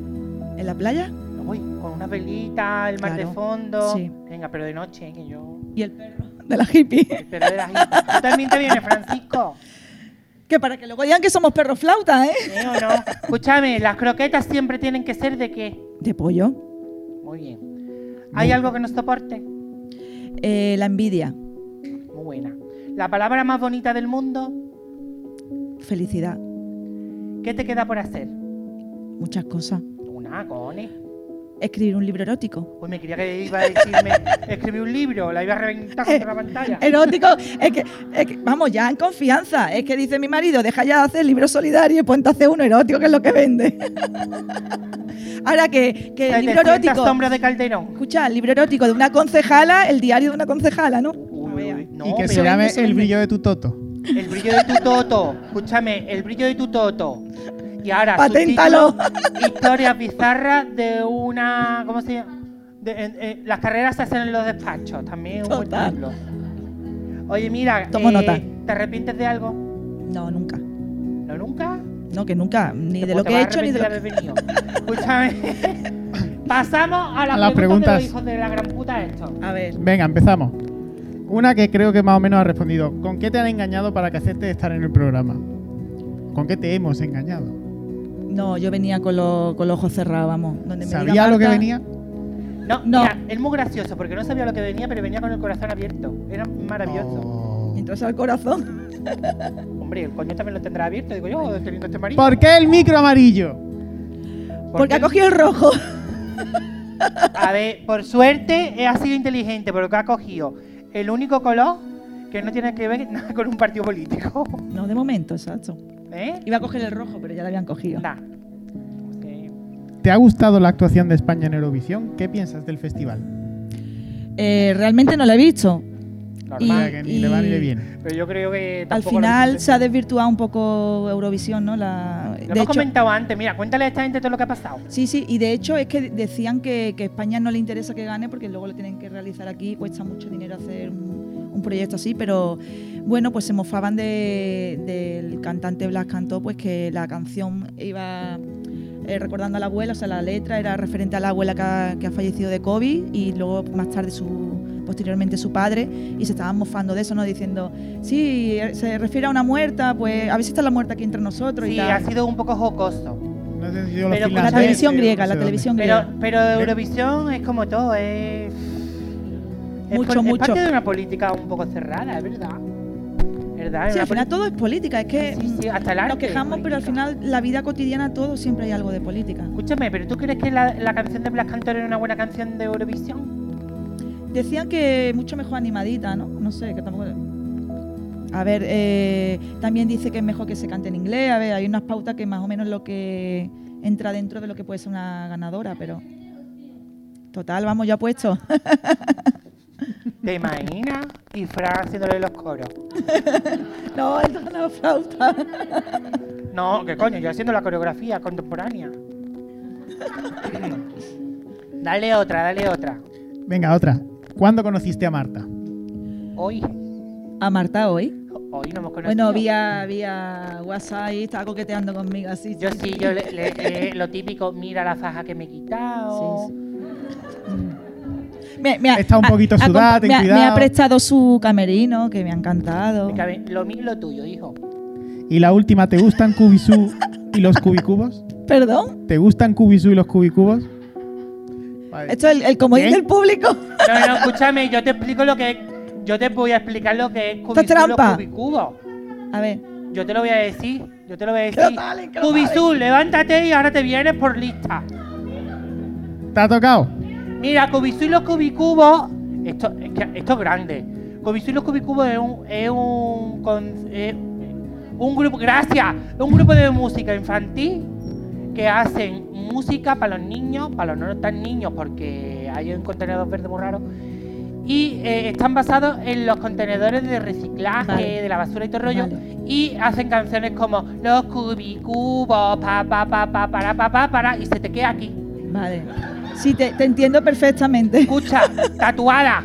¿En la playa? Uy, con una velita, el mar de fondo. sí. Venga, pero de noche, que yo. Y el perro de la hippie. Pero de las islas. ¿Tú también te vienes, Francisco? Que para que luego digan que somos perros flautas, ¿eh? ¿Sí o no? Escúchame, las croquetas siempre tienen que ser de qué? De pollo. Muy bien. ¿Hay algo que nos soporte? Eh, la envidia. Muy buena. La palabra más bonita del mundo, Felicidad. ¿qué te queda por hacer? Muchas cosas. Una, cone. Escribir un libro erótico. Pues me quería que iba a decirme, *laughs* escribí un libro, la iba a reventar contra la pantalla. *laughs* Erótico. Es que, es que- vamos, ya en confianza. Es que dice mi marido, deja ya de hacer libros solidarios y ponte a hacer uno erótico, que es lo que vende. *laughs* Ahora que, que el libro 700 erótico. sombras de Calderón. Escucha, el libro erótico de una concejala, el diario de una concejala, ¿no? Uy, no, y que se llame El brillo de tu toto. El brillo de tu toto. Escúchame, el brillo de tu toto. Y ahora, Paténtalo. historias bizarras de una. ¿Cómo se llama? De- eh, las carreras se hacen en los despachos. También un buen Total. título. Oye, mira, eh, nota. ¿te arrepientes de algo? No, nunca. ¿No nunca? No, que nunca. Ni de lo que he hecho ni de lo que. de haber venido. Escúchame. *laughs* Pasamos a las, A las preguntas, preguntas. de los hijos de la gran puta esto. A ver. Venga, empezamos. Una que creo que más o menos ha respondido. ¿Con qué te han engañado para que aceptes estar en el programa? ¿Con qué te hemos engañado? No, yo venía con, lo- con los ojos cerrados, vamos. Donde me diga ¿Sabía lo que Marta- venía? No, No. mira, es muy gracioso porque no sabía lo que venía, pero venía con el corazón abierto. Era maravilloso. Oh. Mientras al corazón. *laughs* Hombre, el coño también lo tendrá abierto, digo yo, teniendo este marido. ¿Por qué el micro amarillo? Porque ha cogido el rojo. *laughs* A ver, por suerte eh, ha sido inteligente porque ha cogido el único color que no tiene que ver nada con un partido político. No, de momento, exacto. ¿Eh? Iba a coger el rojo, pero ya lo habían cogido. Nah. ¿Te ha gustado la actuación de España en Eurovisión? ¿Qué piensas del festival? Eh, realmente no lo he visto. Normal. sea, que ni le va ni le y- viene. Pero yo creo que. Al final se ha desvirtuado un poco Eurovisión, ¿no? La, Lo de hemos hecho, comentado antes. Mira, cuéntale a esta gente todo lo que ha pasado. sí, sí, y de hecho es que decían que, que España no le interesa que gane porque luego lo tienen que realizar aquí, cuesta mucho dinero hacer un, un proyecto así, pero bueno, pues se mofaban de- del cantante Blas Cantó, pues que la canción iba eh, recordando a la abuela, o sea, la letra era referente a la abuela que ha, que ha fallecido de COVID y luego más tarde su posteriormente su padre y se estaban mofando de eso, ¿no? Diciendo, sí, eh, se refiere a una muerta, pues a ver si está la muerta aquí entre nosotros y Sí, tal. ha sido un poco jocoso. No sé si yo los Pero con la televisión no griega, sé la televisión Pero, griega. pero Eurovisión es como todo, es. es Mucho, por- es mucho. parte de una política un poco cerrada, es verdad. ¿Verdad? Sí, al final todo es política, es que Sí, sí, hasta el arte. nos quejamos, pero al final la vida cotidiana todo siempre hay algo de política. Escúchame, ¿pero tú crees que la, la canción de Blas Cantor era una buena canción de Eurovisión? Decían que mucho mejor animadita, ¿no? No sé, que tampoco... A ver, eh, también dice que es mejor que se cante en inglés. A ver, hay unas pautas que más o menos lo que entra dentro de lo que puede ser una ganadora, pero... Total, vamos ya puesto. *laughs* ¿Te imaginas? Y Fran haciéndole los coros. *laughs* no, esto es una flauta. No, ¿qué coño? Yo haciendo la coreografía contemporánea. dale otra, dale otra. Venga, otra. ¿Cuándo conociste a Marta? Hoy. A Marta hoy. Hoy no hemos conocido. Bueno, vía, vía WhatsApp y estaba coqueteando conmigo así. Yo sí, yo le, le- le- lo típico, mira la faja que me he quitado. Sí, *laughs* Me, me ha- Está un poquito ha sudada, ten me ha- me cuidado. ha prestado su camerino, que me ha encantado. Me Lo mío y lo tuyo, hijo. Y la última, ¿te gustan Cubisú y los cubicubos? ¿Perdón? ¿Te gustan Cubisú y los cubicubos? Vale. Esto es el, el comodín del público. No, no, escúchame, yo te explico lo que es. Yo te voy a explicar lo que es Cubisú y los cubicubos. A ver. Yo te lo voy a decir. Yo te lo voy a decir. lo Cubisú, levántate y ahora te vienes por lista. ¿Te ha tocado? Mira, los cubicubos. Esto, es que esto es grande. Los cubicubos es un. Es un, con- es un grupo. Gracias. Un grupo de música infantil que hacen música para los niños, para los no tan niños, porque hay un contenedor verde muy raro. Y eh, están basados en los contenedores de reciclaje, Vale. de la basura y todo el rollo. Vale. Y hacen canciones como Los cubicubos, pa, pa, pa, pa, para, pa, pa, para, y se te queda aquí. Vale. Sí, te, te entiendo perfectamente. Escucha, *laughs* tatuada.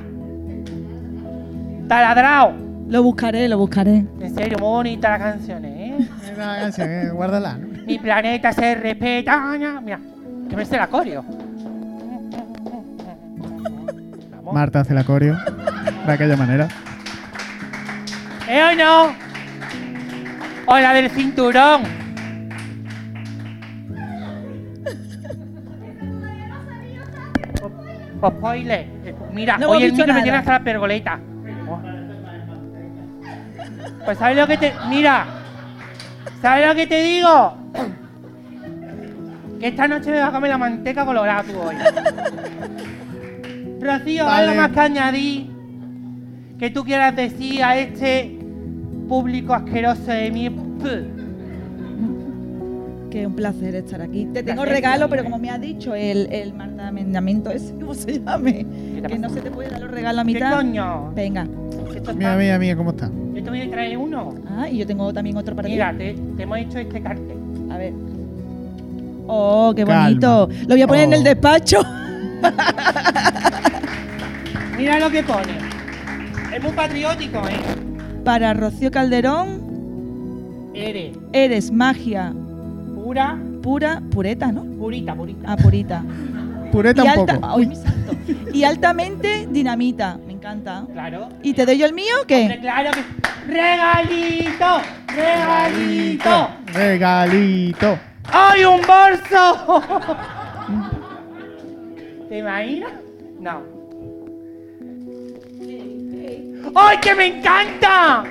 Taladrao. Lo buscaré, lo buscaré. En serio, muy bonita la canción, ¿eh? Es una canción, eh, guárdala. ¿no? Mi planeta se respeta. Mira, que me sé la coreo. Marta hace la coreo de aquella manera. ¿Eh o no? O la del cinturón. Spoiler. Mira, No hoy el micro me tiene hasta la pergoleta. Pues ¿sabes lo que te... Mira. ¿Sabes lo que te digo? Que esta noche me vas a comer la manteca colorada tú hoy. Rocío, Vale. algo más que añadir que tú quieras decir a este público asqueroso de mí. Que un placer estar aquí. Te tengo Placer, regalo, pero como me has dicho, el, el mandamiento ese, ¿cómo se llame? Que no se te puede dar los regalos a ¿Qué mitad. coño? Venga. Mira, mira, mira cómo está. Yo te voy a traer uno. Ah, y yo tengo también otro para Mira, ti. te, te hemos hecho este cartel. A ver. Oh, qué Calma. bonito. Lo voy a poner en Oh. el despacho. *laughs* Mira lo que pone. Es muy patriótico, ¿eh? Para Rocío Calderón, Eres eres magia pura, pura, pureta, ¿no? purita, purita. Ah, purita. *laughs* Pureta y un alta, poco. ay, mi santo. Y altamente dinamita. Me encanta. Claro. ¿Y te doy yo el mío o Hombre, qué? claro que. ¡Regalito! ¡Regalito! Regalito. ¡Ay, un bolso! *laughs* ¿Te imaginas? No. ¡Ay, que me encanta!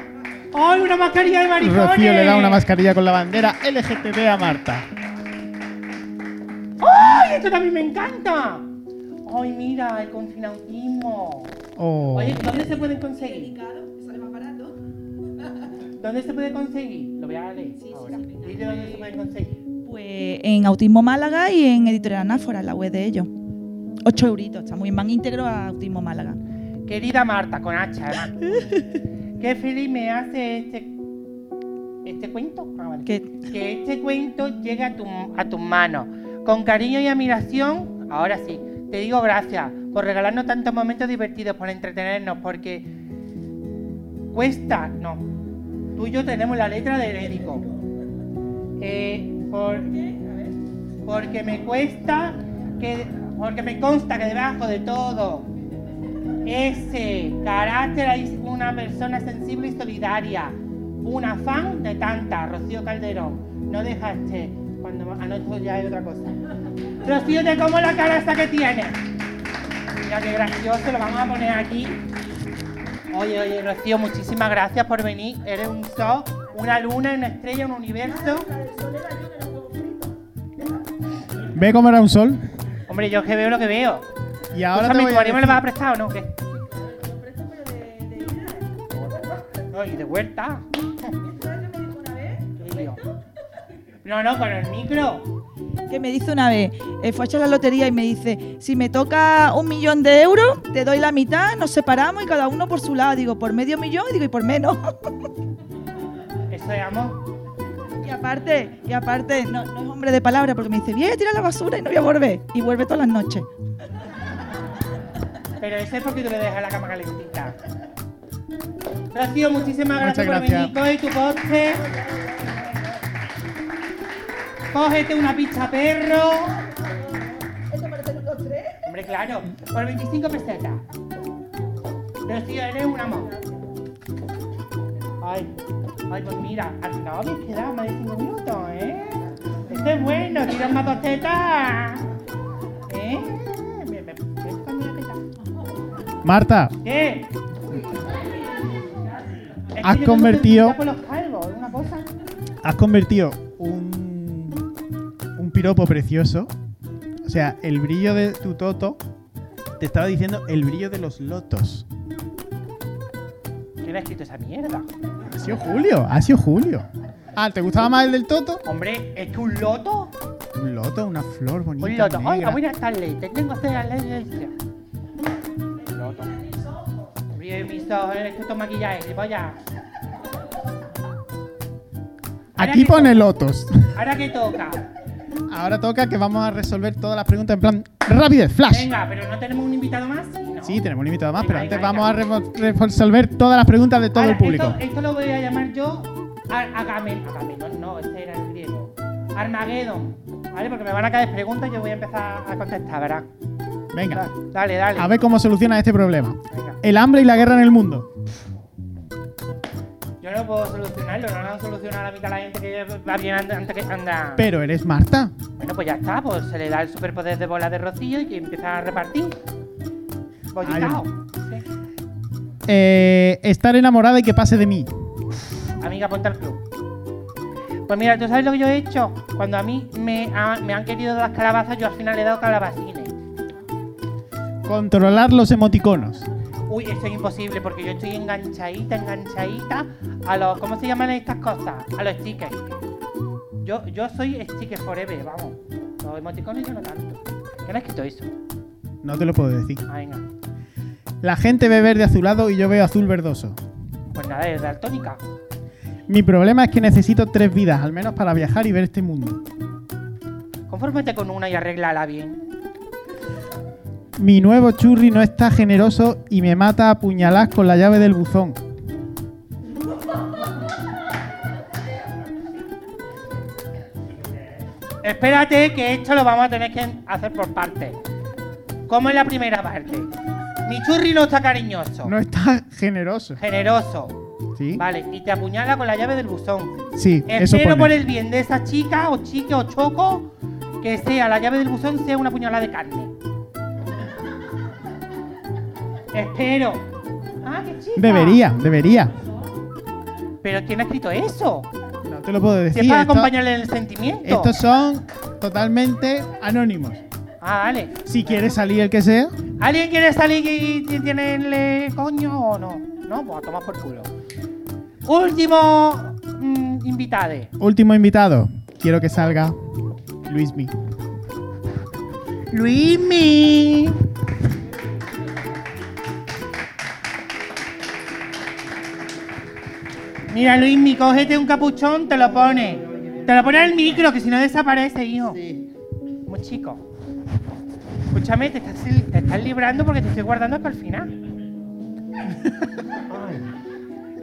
¡Ay, una mascarilla de maricones! Rocío le da una mascarilla con la bandera LGTB a Marta. ¡Ay, esto también me encanta! ¡Ay, mira, el confinautismo! Oh. Oye, ¿dónde se pueden conseguir? *laughs* ¿Dónde se puede conseguir? Lo voy a leer ahora. Dile dónde se pueden conseguir. Pues en Autismo Málaga y en Editorial Anáfora, en la web de ellos. 8 euritos, está muy bien. Van íntegro a Autismo Málaga. Querida Marta, con H además. *laughs* Qué feliz me hace este. ¿Este cuento? Ah, vale. Que Que este cuento llegue a, tu- a tus manos. Con cariño y admiración, ahora sí, te digo gracias por regalarnos tantos momentos divertidos, por entretenernos, porque cuesta, no. Tú y yo tenemos la letra del médico. Eh, por- porque me cuesta, que, porque me consta que debajo de todo ese carácter hay una persona sensible y solidaria. Una fan de tanta, Rocío Calderón. No dejaste cuando anoche ya hay otra cosa. *laughs* Rocío, te como la cara que tienes. Mira qué gracioso, lo vamos a poner aquí. Oye, oye, Rocío, muchísimas gracias por venir. Eres un sol, una luna, una estrella, un universo. ¿Ve cómo era un sol? Hombre, yo es que veo lo que veo. Y ahora te Escúchame, voy ¿tu a me lo vas a prestar o no? ¿Qué? Ay, de vuelta. Qué lío. No, no, con el micro. que me dice una vez, eh, fue a echar la lotería y me dice, si me toca un millón de euros, te doy la mitad, nos separamos y cada uno por su lado. Digo, por medio millón y digo, y por menos. *laughs* Eso es amor. y aparte, y aparte, no, no es hombre de palabra porque me dice, bien, tira la basura y no voy a volver. Y vuelve todas las noches. Pero eso es porque tú le dejas la cama calentita. Rocío, muchísimas gracias, Muchas por gracias. venir. Coge tu coche. Cógete una pizza perro. Hombre, claro. Por 25 pesetas. Rocío, eres un amor. Ay, ay, pues mira, al final habéis quedado más de 5 minutos, ¿eh? Este es bueno, tiras más dos tetas. Marta, ¿Qué? Has convertido- has convertido un, un piropo precioso. O sea, el brillo de tu toto. Te estaba diciendo el brillo de los lotos. ¿Quién ha escrito esa mierda? Ha sido Julio, ha sido Julio. Ah, ¿te gustaba más el del toto? Hombre, es que un loto. Un loto, una flor bonita. Un loto. Oiga, negra. buenas tardes. Te tengo que hacer la. Ríe mis ojos, es que esto es maquillaje, vaya. Ahora Aquí pone lotos. Ahora que toca. Ahora toca que vamos a resolver todas las preguntas en plan rapidez, flash. Venga, pero no tenemos un invitado más. Sí, ¿no? Sí, tenemos un invitado más, Venga, pero venga, antes venga. vamos a re- resolver todas las preguntas de todo Ahora, el público. Esto, esto lo voy a llamar yo a- Agamen, Agamenón, no, este era el griego. Armageddon, ¿vale? Porque me van a caer preguntas y yo voy a empezar a contestar, ¿verdad? Venga, Dale, dale. a ver cómo soluciona este problema. Venga. El hambre y la guerra en el mundo. Yo no puedo solucionarlo, no lo han solucionado la mitad de la gente que va bien an- antes que anda. Pero eres Marta. Bueno, pues ya está, pues se le da el superpoder de bola de rocío y que empieza a repartir. Bollicao. Sí. Eh, estar enamorada y que pase de mí. Amiga, ponte al club. Pues mira, ¿tú sabes lo que yo he hecho? Cuando a mí me, ha- me han querido dar calabazas, yo al final le he dado calabacines. Controlar los emoticonos. Uy, eso es imposible porque yo estoy enganchadita, enganchadita a los. ¿Cómo se llaman estas cosas? A los stickers. Yo, yo soy sticker forever, vamos. Los emoticones yo no tanto. ¿Quién ha escrito eso? No te lo puedo decir. Ah, venga. La gente ve verde azulado y yo veo azul verdoso. Pues nada, es daltónica. Mi problema es que necesito tres vidas, al menos para viajar y ver este mundo. Confórmate con una y arréglala bien. Mi nuevo churri no está generoso y me mata a puñalás con la llave del buzón. Espérate que esto lo vamos a tener que hacer por partes. ¿Cómo es la primera parte? Mi churri no está cariñoso. No está generoso. Generoso. ¿Sí? Vale, y te apuñala con la llave del buzón. Sí, eso Espero pone. por el bien de esa chica o chique o choco que sea la llave del buzón sea una puñalada de carne. Espero. Ah, qué chica. Debería, debería. Pero ¿quién ha escrito eso? No te lo puedo Si decir. es para esto- acompañarle en el sentimiento. estos son totalmente anónimos. Ah, vale. Si quieres salir el que sea, ¿Alguien quiere salir y y tiene el coño o no? No, pues a tomar por culo. Último mm, invitado. último invitado. Quiero que salga Luismi. Luismi. Mira, Luismi, cógete un capuchón, te lo pone. Te lo pone al micro, que si no desaparece, hijo. Muy chico. Escúchame, te estás, te estás librando porque te estoy guardando para el final.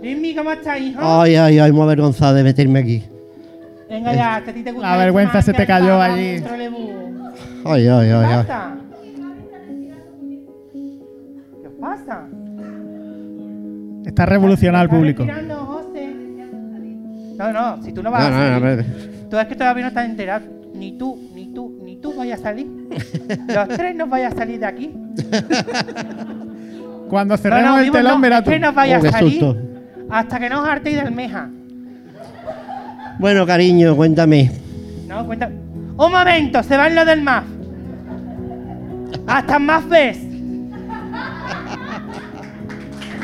Luismi, ¿cómo estás, hijo? Ay, ay, ay, muy avergonzado de meterme aquí. Venga ya, que a ti te gusta. La vergüenza se te cayó allí. Ay, ay, ¿Qué ay, pasa? ¿Qué os pasa? Está revolucionado el ¿Estás público. respirando? No, no, si tú no vas No, a no, salir. no, pero- Tú es que todavía no estás enterado. Ni tú, ni tú, ni tú vayas a salir. Los tres no vayas a salir de aquí. *laughs* Cuando No, cerremos no, el telón, no, verás es tú. que no vayas Oh, a salir susto. hasta que no os hartéis de almeja. Bueno, cariño, cuéntame. No, cuenta. Un momento, se van los del MAF. Hasta más ves. *laughs*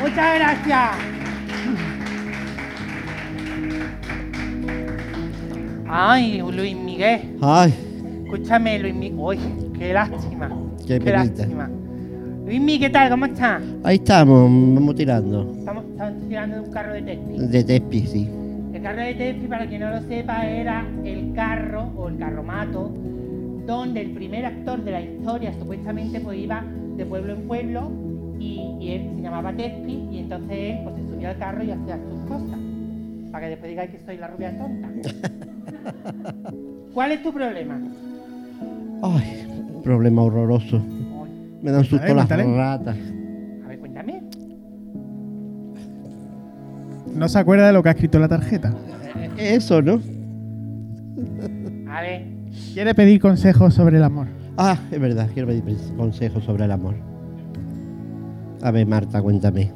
Muchas gracias. Ay, Luis Miguel. Ay, Escúchame, Luis Miguel. Uy, qué lástima. Qué penita. lástima. Luis Miguel, ¿qué tal? ¿Cómo estás? ahí estamos, vamos tirando. Estamos, estamos tirando de un carro de Tespi. De Tespi, sí. El carro de Tespi, para quien no lo sepa, era el carro o el carromato donde el primer actor de la historia supuestamente pues iba de pueblo en pueblo Y, y él se llamaba Tespi y entonces él pues, se subía al carro y hacía sus cosas. Para que después digáis que soy la rubia tonta. *laughs* *laughs* ¿Cuál es tu problema? Ay, un problema horroroso. Ay, Me dan susto las cuéntale. ratas. A ver, cuéntame. No se acuerda de lo que ha escrito en la tarjeta. Eso, ¿no? A ver, Quiere pedir consejos sobre el amor. Ah, es verdad, quiero pedir consejos sobre el amor. A ver, Marta, cuéntame.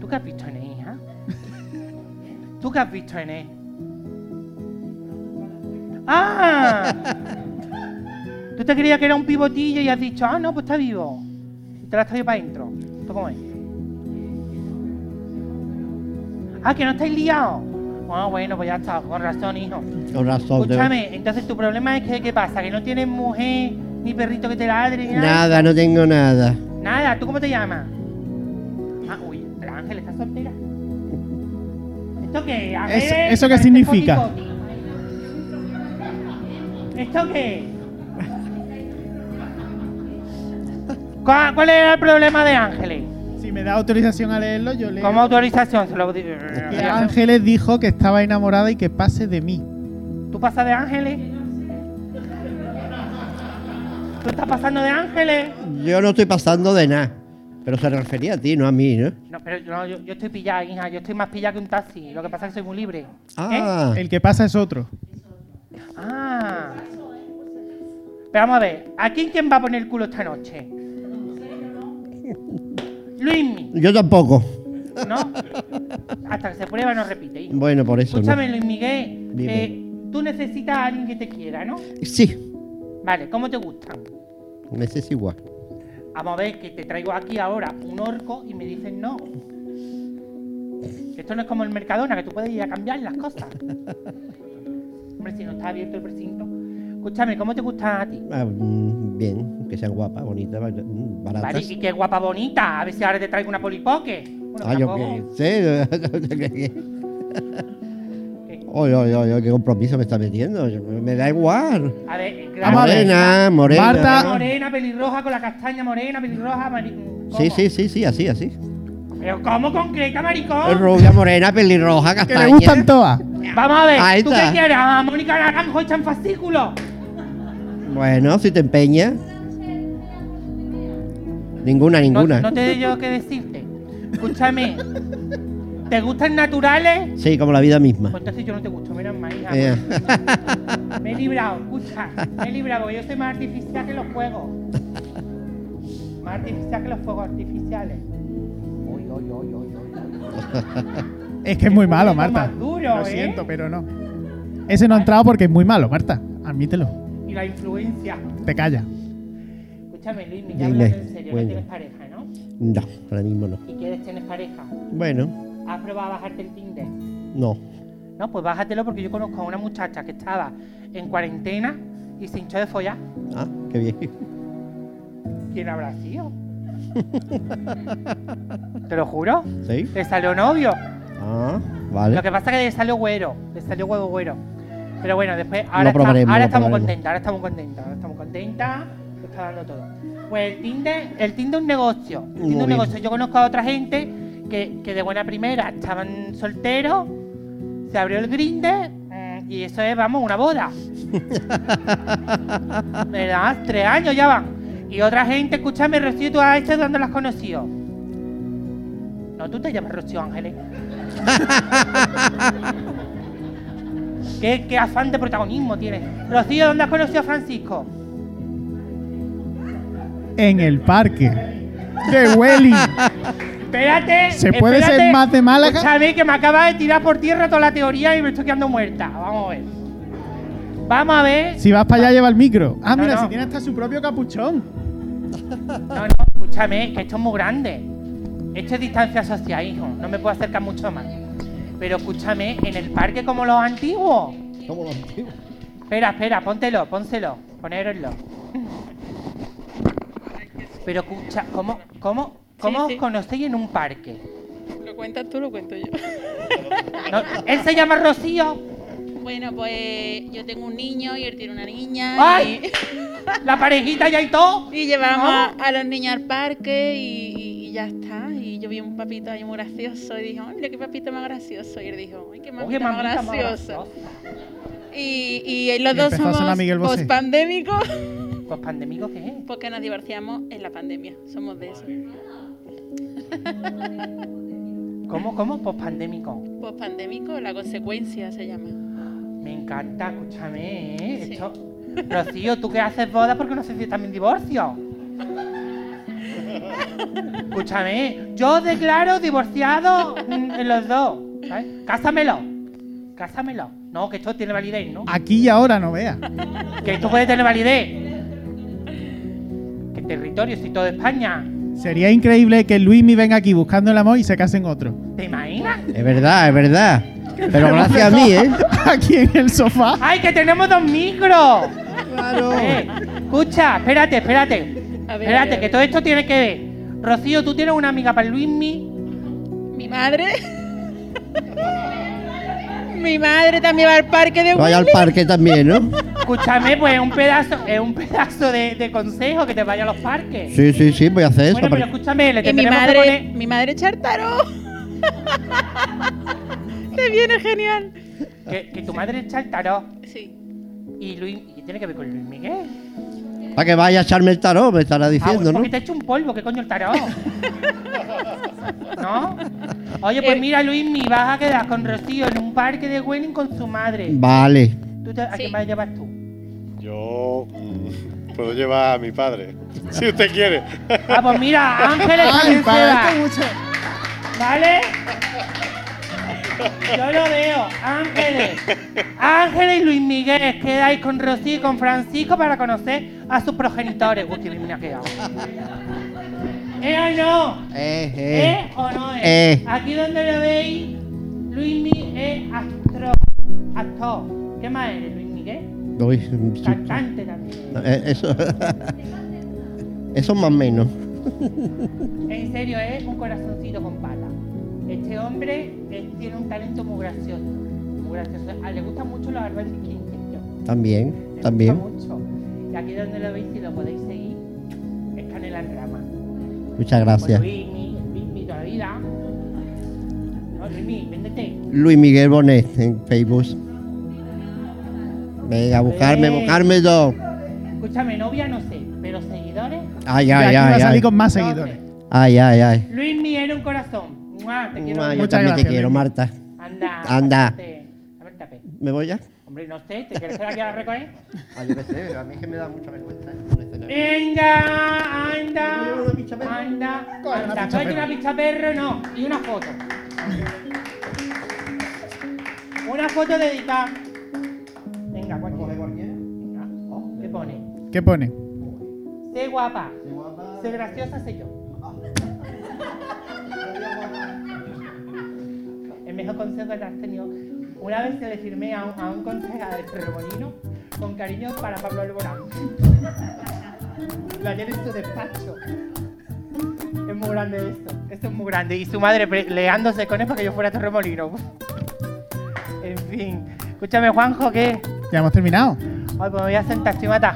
¿tú qué has visto en hija? ¿Tú qué has visto en él? ¡Ah! Tú te creías que era un pivotillo y has dicho, ah, no, pues está vivo. Y te la has traído para adentro. ¿Esto cómo es? Ah, que no estáis liados. Ah, bueno, pues ya está, con razón, hijo. Con razón. de- Escúchame, entonces tu problema es que, ¿qué pasa? ¿Que no tienes mujer, ni perrito que te ladre, ni nada? Nada, no tengo nada. Nada, ¿tú cómo te llamas? Ah, uy, el Ángel está soltera. ¿Esto qué? Eso- ¿eso qué significa? ¿Esto qué? ¿Cuál, cuál era el problema de Ángeles? Si me da autorización a leerlo, yo leo. ¿Cómo autorización? Se lo Que Ángeles dijo que estaba enamorada y que pase de mí. ¿Tú pasas de Ángeles? ¿Tú estás pasando de Ángeles? Yo no estoy pasando de nada. Pero se refería a ti, no a mí, ¿no? No, pero no, yo, yo estoy pillada, hija. Yo estoy más pillada que un taxi. Lo que pasa es que soy muy libre. ¿Eh? Ah, El que pasa es otro. Ah. Pero vamos a ver, ¿a quién quién va a poner el culo esta noche? Luismi, yo tampoco. ¿no? Hasta que se prueba no repite. hijo. Bueno, por eso Escúchame. Luis Miguel, Dime. eh, tú necesitas a alguien que te quiera, ¿no? Sí, Vale, ¿cómo te gustan? me es igual. Vamos a ver, que te traigo aquí ahora un orco y me dicen no. Esto no es como el Mercadona, que tú puedes ir a cambiar las cosas. *laughs* Hombre, si no está abierto el precinto. Escúchame, ¿cómo te gustan a ti? Ah, mm, bien, que sean guapas, bonitas, ba- mm, baratas. Vale, y qué guapa bonita. A ver si ahora te traigo una polipoque. Bueno, Ah, yo tampoco. qué. Oye, oye, oye, qué compromiso me está metiendo. Me da igual. A ver, eh, Vamos a ver. Morena, morena. Marta. Morena, pelirroja, con la castaña morena, pelirroja, mari- ¿cómo? Sí, sí, sí, sí, así, así. Pero ¿cómo concreta, maricón? Rubia, morena, pelirroja, Que castaña. le gustan todas. Vamos a ver, Ahí ¿tú qué quieres? ¿A Mónica Naranjo hecha en fascículo? Bueno, si te empeñas. Ninguna, No, ninguna. no te doy yo qué decirte. Escúchame. ¿Te gustan naturales? Sí, como la vida misma. Pues entonces yo no te gusto, menos mal, hija. Eh, Me he librado, escucha. Me he librado, porque yo soy más artificial que los juegos. Más artificial que los fuegos artificiales. Uy, uy, uy, uy, uy. Es que es muy malo, Marta. más duro, Lo ¿eh? siento, pero no. Ese no ha entrado porque es muy malo, Marta. Admítelo. Y la influencia. Te calla. Escúchame, Luis, ya hablando en serio, bueno. no tienes pareja, ¿no? no, ahora mismo no. ¿Y quieres tener pareja? Bueno, ¿Has probado a bajarte el Tinder? no. No, pues bájatelo porque yo conozco a una muchacha que estaba en cuarentena y se hinchó de follar. Ah, qué bien. ¿Quién habrá sido? *laughs* Te lo juro. ¿Sí? Le salió novio. Ah, vale. Lo que pasa es que le salió güero. Le salió huevo güero. Pero bueno, después, ahora, está- probaremos, ahora lo estamos probaremos. contentas, ahora estamos contentas, ahora estamos contentas, lo está dando todo. Pues el Tinder, el Tinder es un negocio. El Tinder es Muy un negocio. Yo conozco a otra gente que, que de buena primera estaban solteros, se abrió el Grinder y eso es, vamos, una boda. *laughs* ¿Verdad? Tres años ya van. Y otra gente, escúchame, Rocío, ¿tú a este dónde las has conocido? No, tú te llamas Rocío Ángeles. *laughs* ¿Qué, qué afán de protagonismo tienes. Rocío, ¿dónde has conocido a Francisco? En el parque. De Welly. Espérate. ¿Se puede espérate. ser más de Málaga? Escúchame, que me acaba de tirar por tierra toda la teoría y me estoy quedando muerta. Vamos a ver. Vamos a ver. Si vas para allá, lleva el micro. Ah, No, mira, no. si tiene hasta su propio capuchón. No, no, escúchame, que esto es muy grande. Esto es distancia social, hijo. No me puedo acercar mucho más. Pero escúchame, en el parque como los antiguos. ¿Cómo lo antiguo? Espera, espera, póntelo, pónselo, ponéroslo. Pero escucha, ¿cómo, cómo, cómo Sí, os sí. conocéis en un parque? ¿Lo cuentas tú lo cuento yo? No, él se llama Rocío. Bueno, pues yo tengo un niño y él tiene una niña. ¡Ay! Y... *laughs* La parejita ya y todo. Y llevamos a, a los niños al parque y, y ya está. Y yo vi un papito ahí muy gracioso y dije, "Ay, mira qué papito más gracioso. Y él dijo, ay, qué Oye, mamita más graciosa. Y, y los Y dos somos Pues pandémico, ¿qué es? porque nos divorciamos en la pandemia. Somos de eso. ¿Cómo, cómo? Pues pandémico. Post-pandémico, la consecuencia se llama. Me encanta, escúchame, ¿eh? Sí. Esto... Rocío, ¿tú qué haces boda? Porque no sé si también divorcio. Escúchame, yo declaro divorciado mm, en los dos. ¿sabes? Cásamelo. Cásamelo. No, que esto tiene validez, ¿no? Aquí y ahora no veas. Que esto puede tener validez. Que territorio, si todo España. Sería increíble que Luismi venga aquí buscando el amor y se case en otro. ¿Te imaginas? Es verdad, es verdad. Pero gracias a mí, ¿eh? *laughs* Aquí en el sofá. ¡Ay, que tenemos dos micros! Claro. Eh, escucha, espérate, espérate. A ver, espérate, a ver, a que todo esto tiene que ver. Rocío, tú tienes una amiga para Luismi. Mi madre. *laughs* Mi madre también va al parque de Vaya al parque también, ¿no? Escúchame, pues es un pedazo, es un pedazo de, de consejo que te vaya a los parques. Sí, sí, sí, voy a hacer eso. bueno, pero porque- escúchame, le Y mi tendremos que madre, poner- mi madre tarot. *laughs* Te viene genial. que, que tu madre echa el tarot. Sí. Y Luis, ¿y qué tiene que ver con Luis Miguel? Para que vaya a echarme el tarot, me estará Ah, diciendo, ¿no? porque te ha hecho un polvo, ¿qué coño el tarot? ¿No? Oye, pues Eh. mira, Luismi, vas a quedar con Rocío en un parque de Welling con su madre. Vale. ¿Tú te- ¿A Sí. quién vas a llevar tú? Yo mm, puedo llevar a mi padre, si usted quiere. Ah, pues mira, Ángeles Ay, mucho. ¿Vale? Yo lo veo, Ángeles. Ángeles y Luis Miguel, quedáis con Rocío y con Francisco para conocer a sus progenitores. Uy, qué bien quedado. ¿Eh o no? Eh, ¿Eh eh. o no es? Eh. Aquí donde lo veis, Luismi es actor. Actor. ¿Qué más eres, Luis Miguel? Uy. Cantante también. Eh, Eso. Eso más o menos. En serio, es un corazoncito con pata. Este hombre eh, tiene un talento muy gracioso. Muy gracioso. A él le gustan mucho los árboles quinquillos. También, Le también. gusta mucho. Y aquí donde lo veis, si lo podéis seguir, es Canela en Rama. Muchas gracias. Toda vida. No, véndete. Luis Miguel Bonet en Facebook. Venga, buscarme, buscarme yo. Escúchame, novia no sé, pero seguidores. Ay, ay, aquí va a ay, salir ay. con más seguidores. Ay, ay, ay. Luismi era un corazón. ¡Mua! Te quiero. Mua, yo Muchas también gracias, te quiero. Marta. Anda. Anda. A ver, tape. ¿Me voy ya? Hombre, no sé, ¿te quieres quedar aquí a la recoger? Ah, yo qué sé, pero a mí es que me da mucha vergüenza. ¿eh? Venga, anda, ¿Puedo llevar una picha perro? anda, Coge una anda, picha perro. una picha perro, no, y una foto. Una foto dedicada. Venga, cualquiera. Venga, oh, ¿qué pone? ¿Qué pone? Sé guapa, sé graciosa, sé yo. *laughs* mejor consejo que has tenido. Una vez se le firmé a un, a un concejal de Torremolino con cariño para Pablo Alborán. Lo ayer en su despacho. Es muy grande esto. Esto es muy grande. Y su madre leándose con él para que yo fuera a Torremolino. En fin. Escúchame, Juanjo, ¿qué? Ya hemos terminado. Ay, pues me voy a sentar, mata.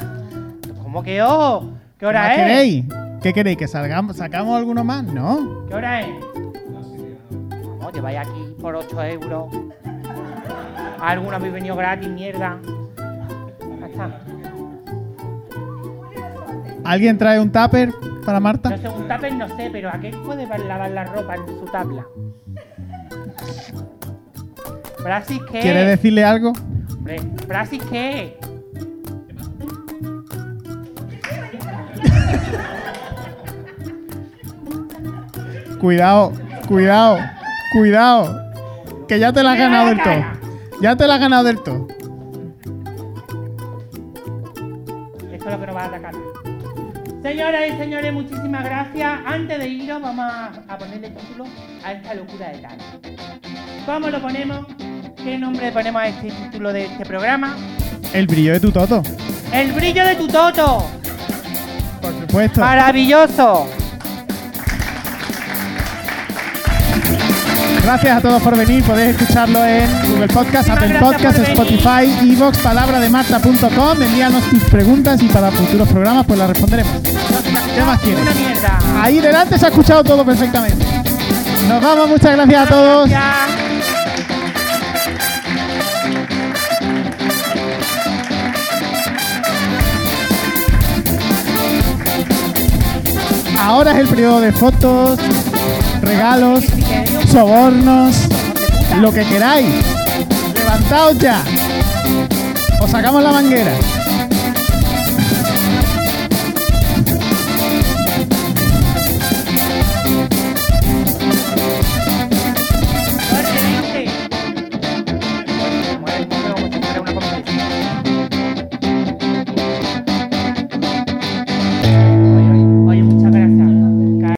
¿Cómo que oh? ¿Qué ¿Qué hora más es? queréis? ¿Qué queréis? ¿Que salgamos, sacamos alguno más? No. ¿Qué hora es? No, te vaya aquí por 8 euros. Alguna habéis venido gratis, mierda. Ya está. ¿Alguien trae un tupper para No Marta? sé, un tupper no sé, pero ¿a qué puede lavar la ropa en su tabla? ¿Brasis qué? ¿Quieres decirle algo? Hombre, ¿Brasis qué? Cuidado, cuidado, cuidado. Que ya te la has ganado del todo. Ya te la has ganado del todo. Esto es lo que nos va a atacar. Señoras y señores, muchísimas gracias. Antes de iros, vamos a, a ponerle título a esta locura de tal. ¿Cómo lo ponemos? ¿Qué nombre le ponemos a este título de este programa? El brillo de tu toto. El brillo de tu toto. Por supuesto. Maravilloso. Gracias a todos por venir. Podéis escucharlo en Google Podcast, Apple Podcast. Spotify, Evox, palabrademarta.com. Envíanos tus preguntas y para futuros programas pues las responderemos. ¿Qué más quieres? Una mierda. Ahí delante se ha escuchado todo perfectamente. Nos vamos, muchas gracias a todos. Gracias. Ahora es el periodo de fotos, regalos, sobornos, lo que queráis. Levantaos ya. Os sacamos la manguera.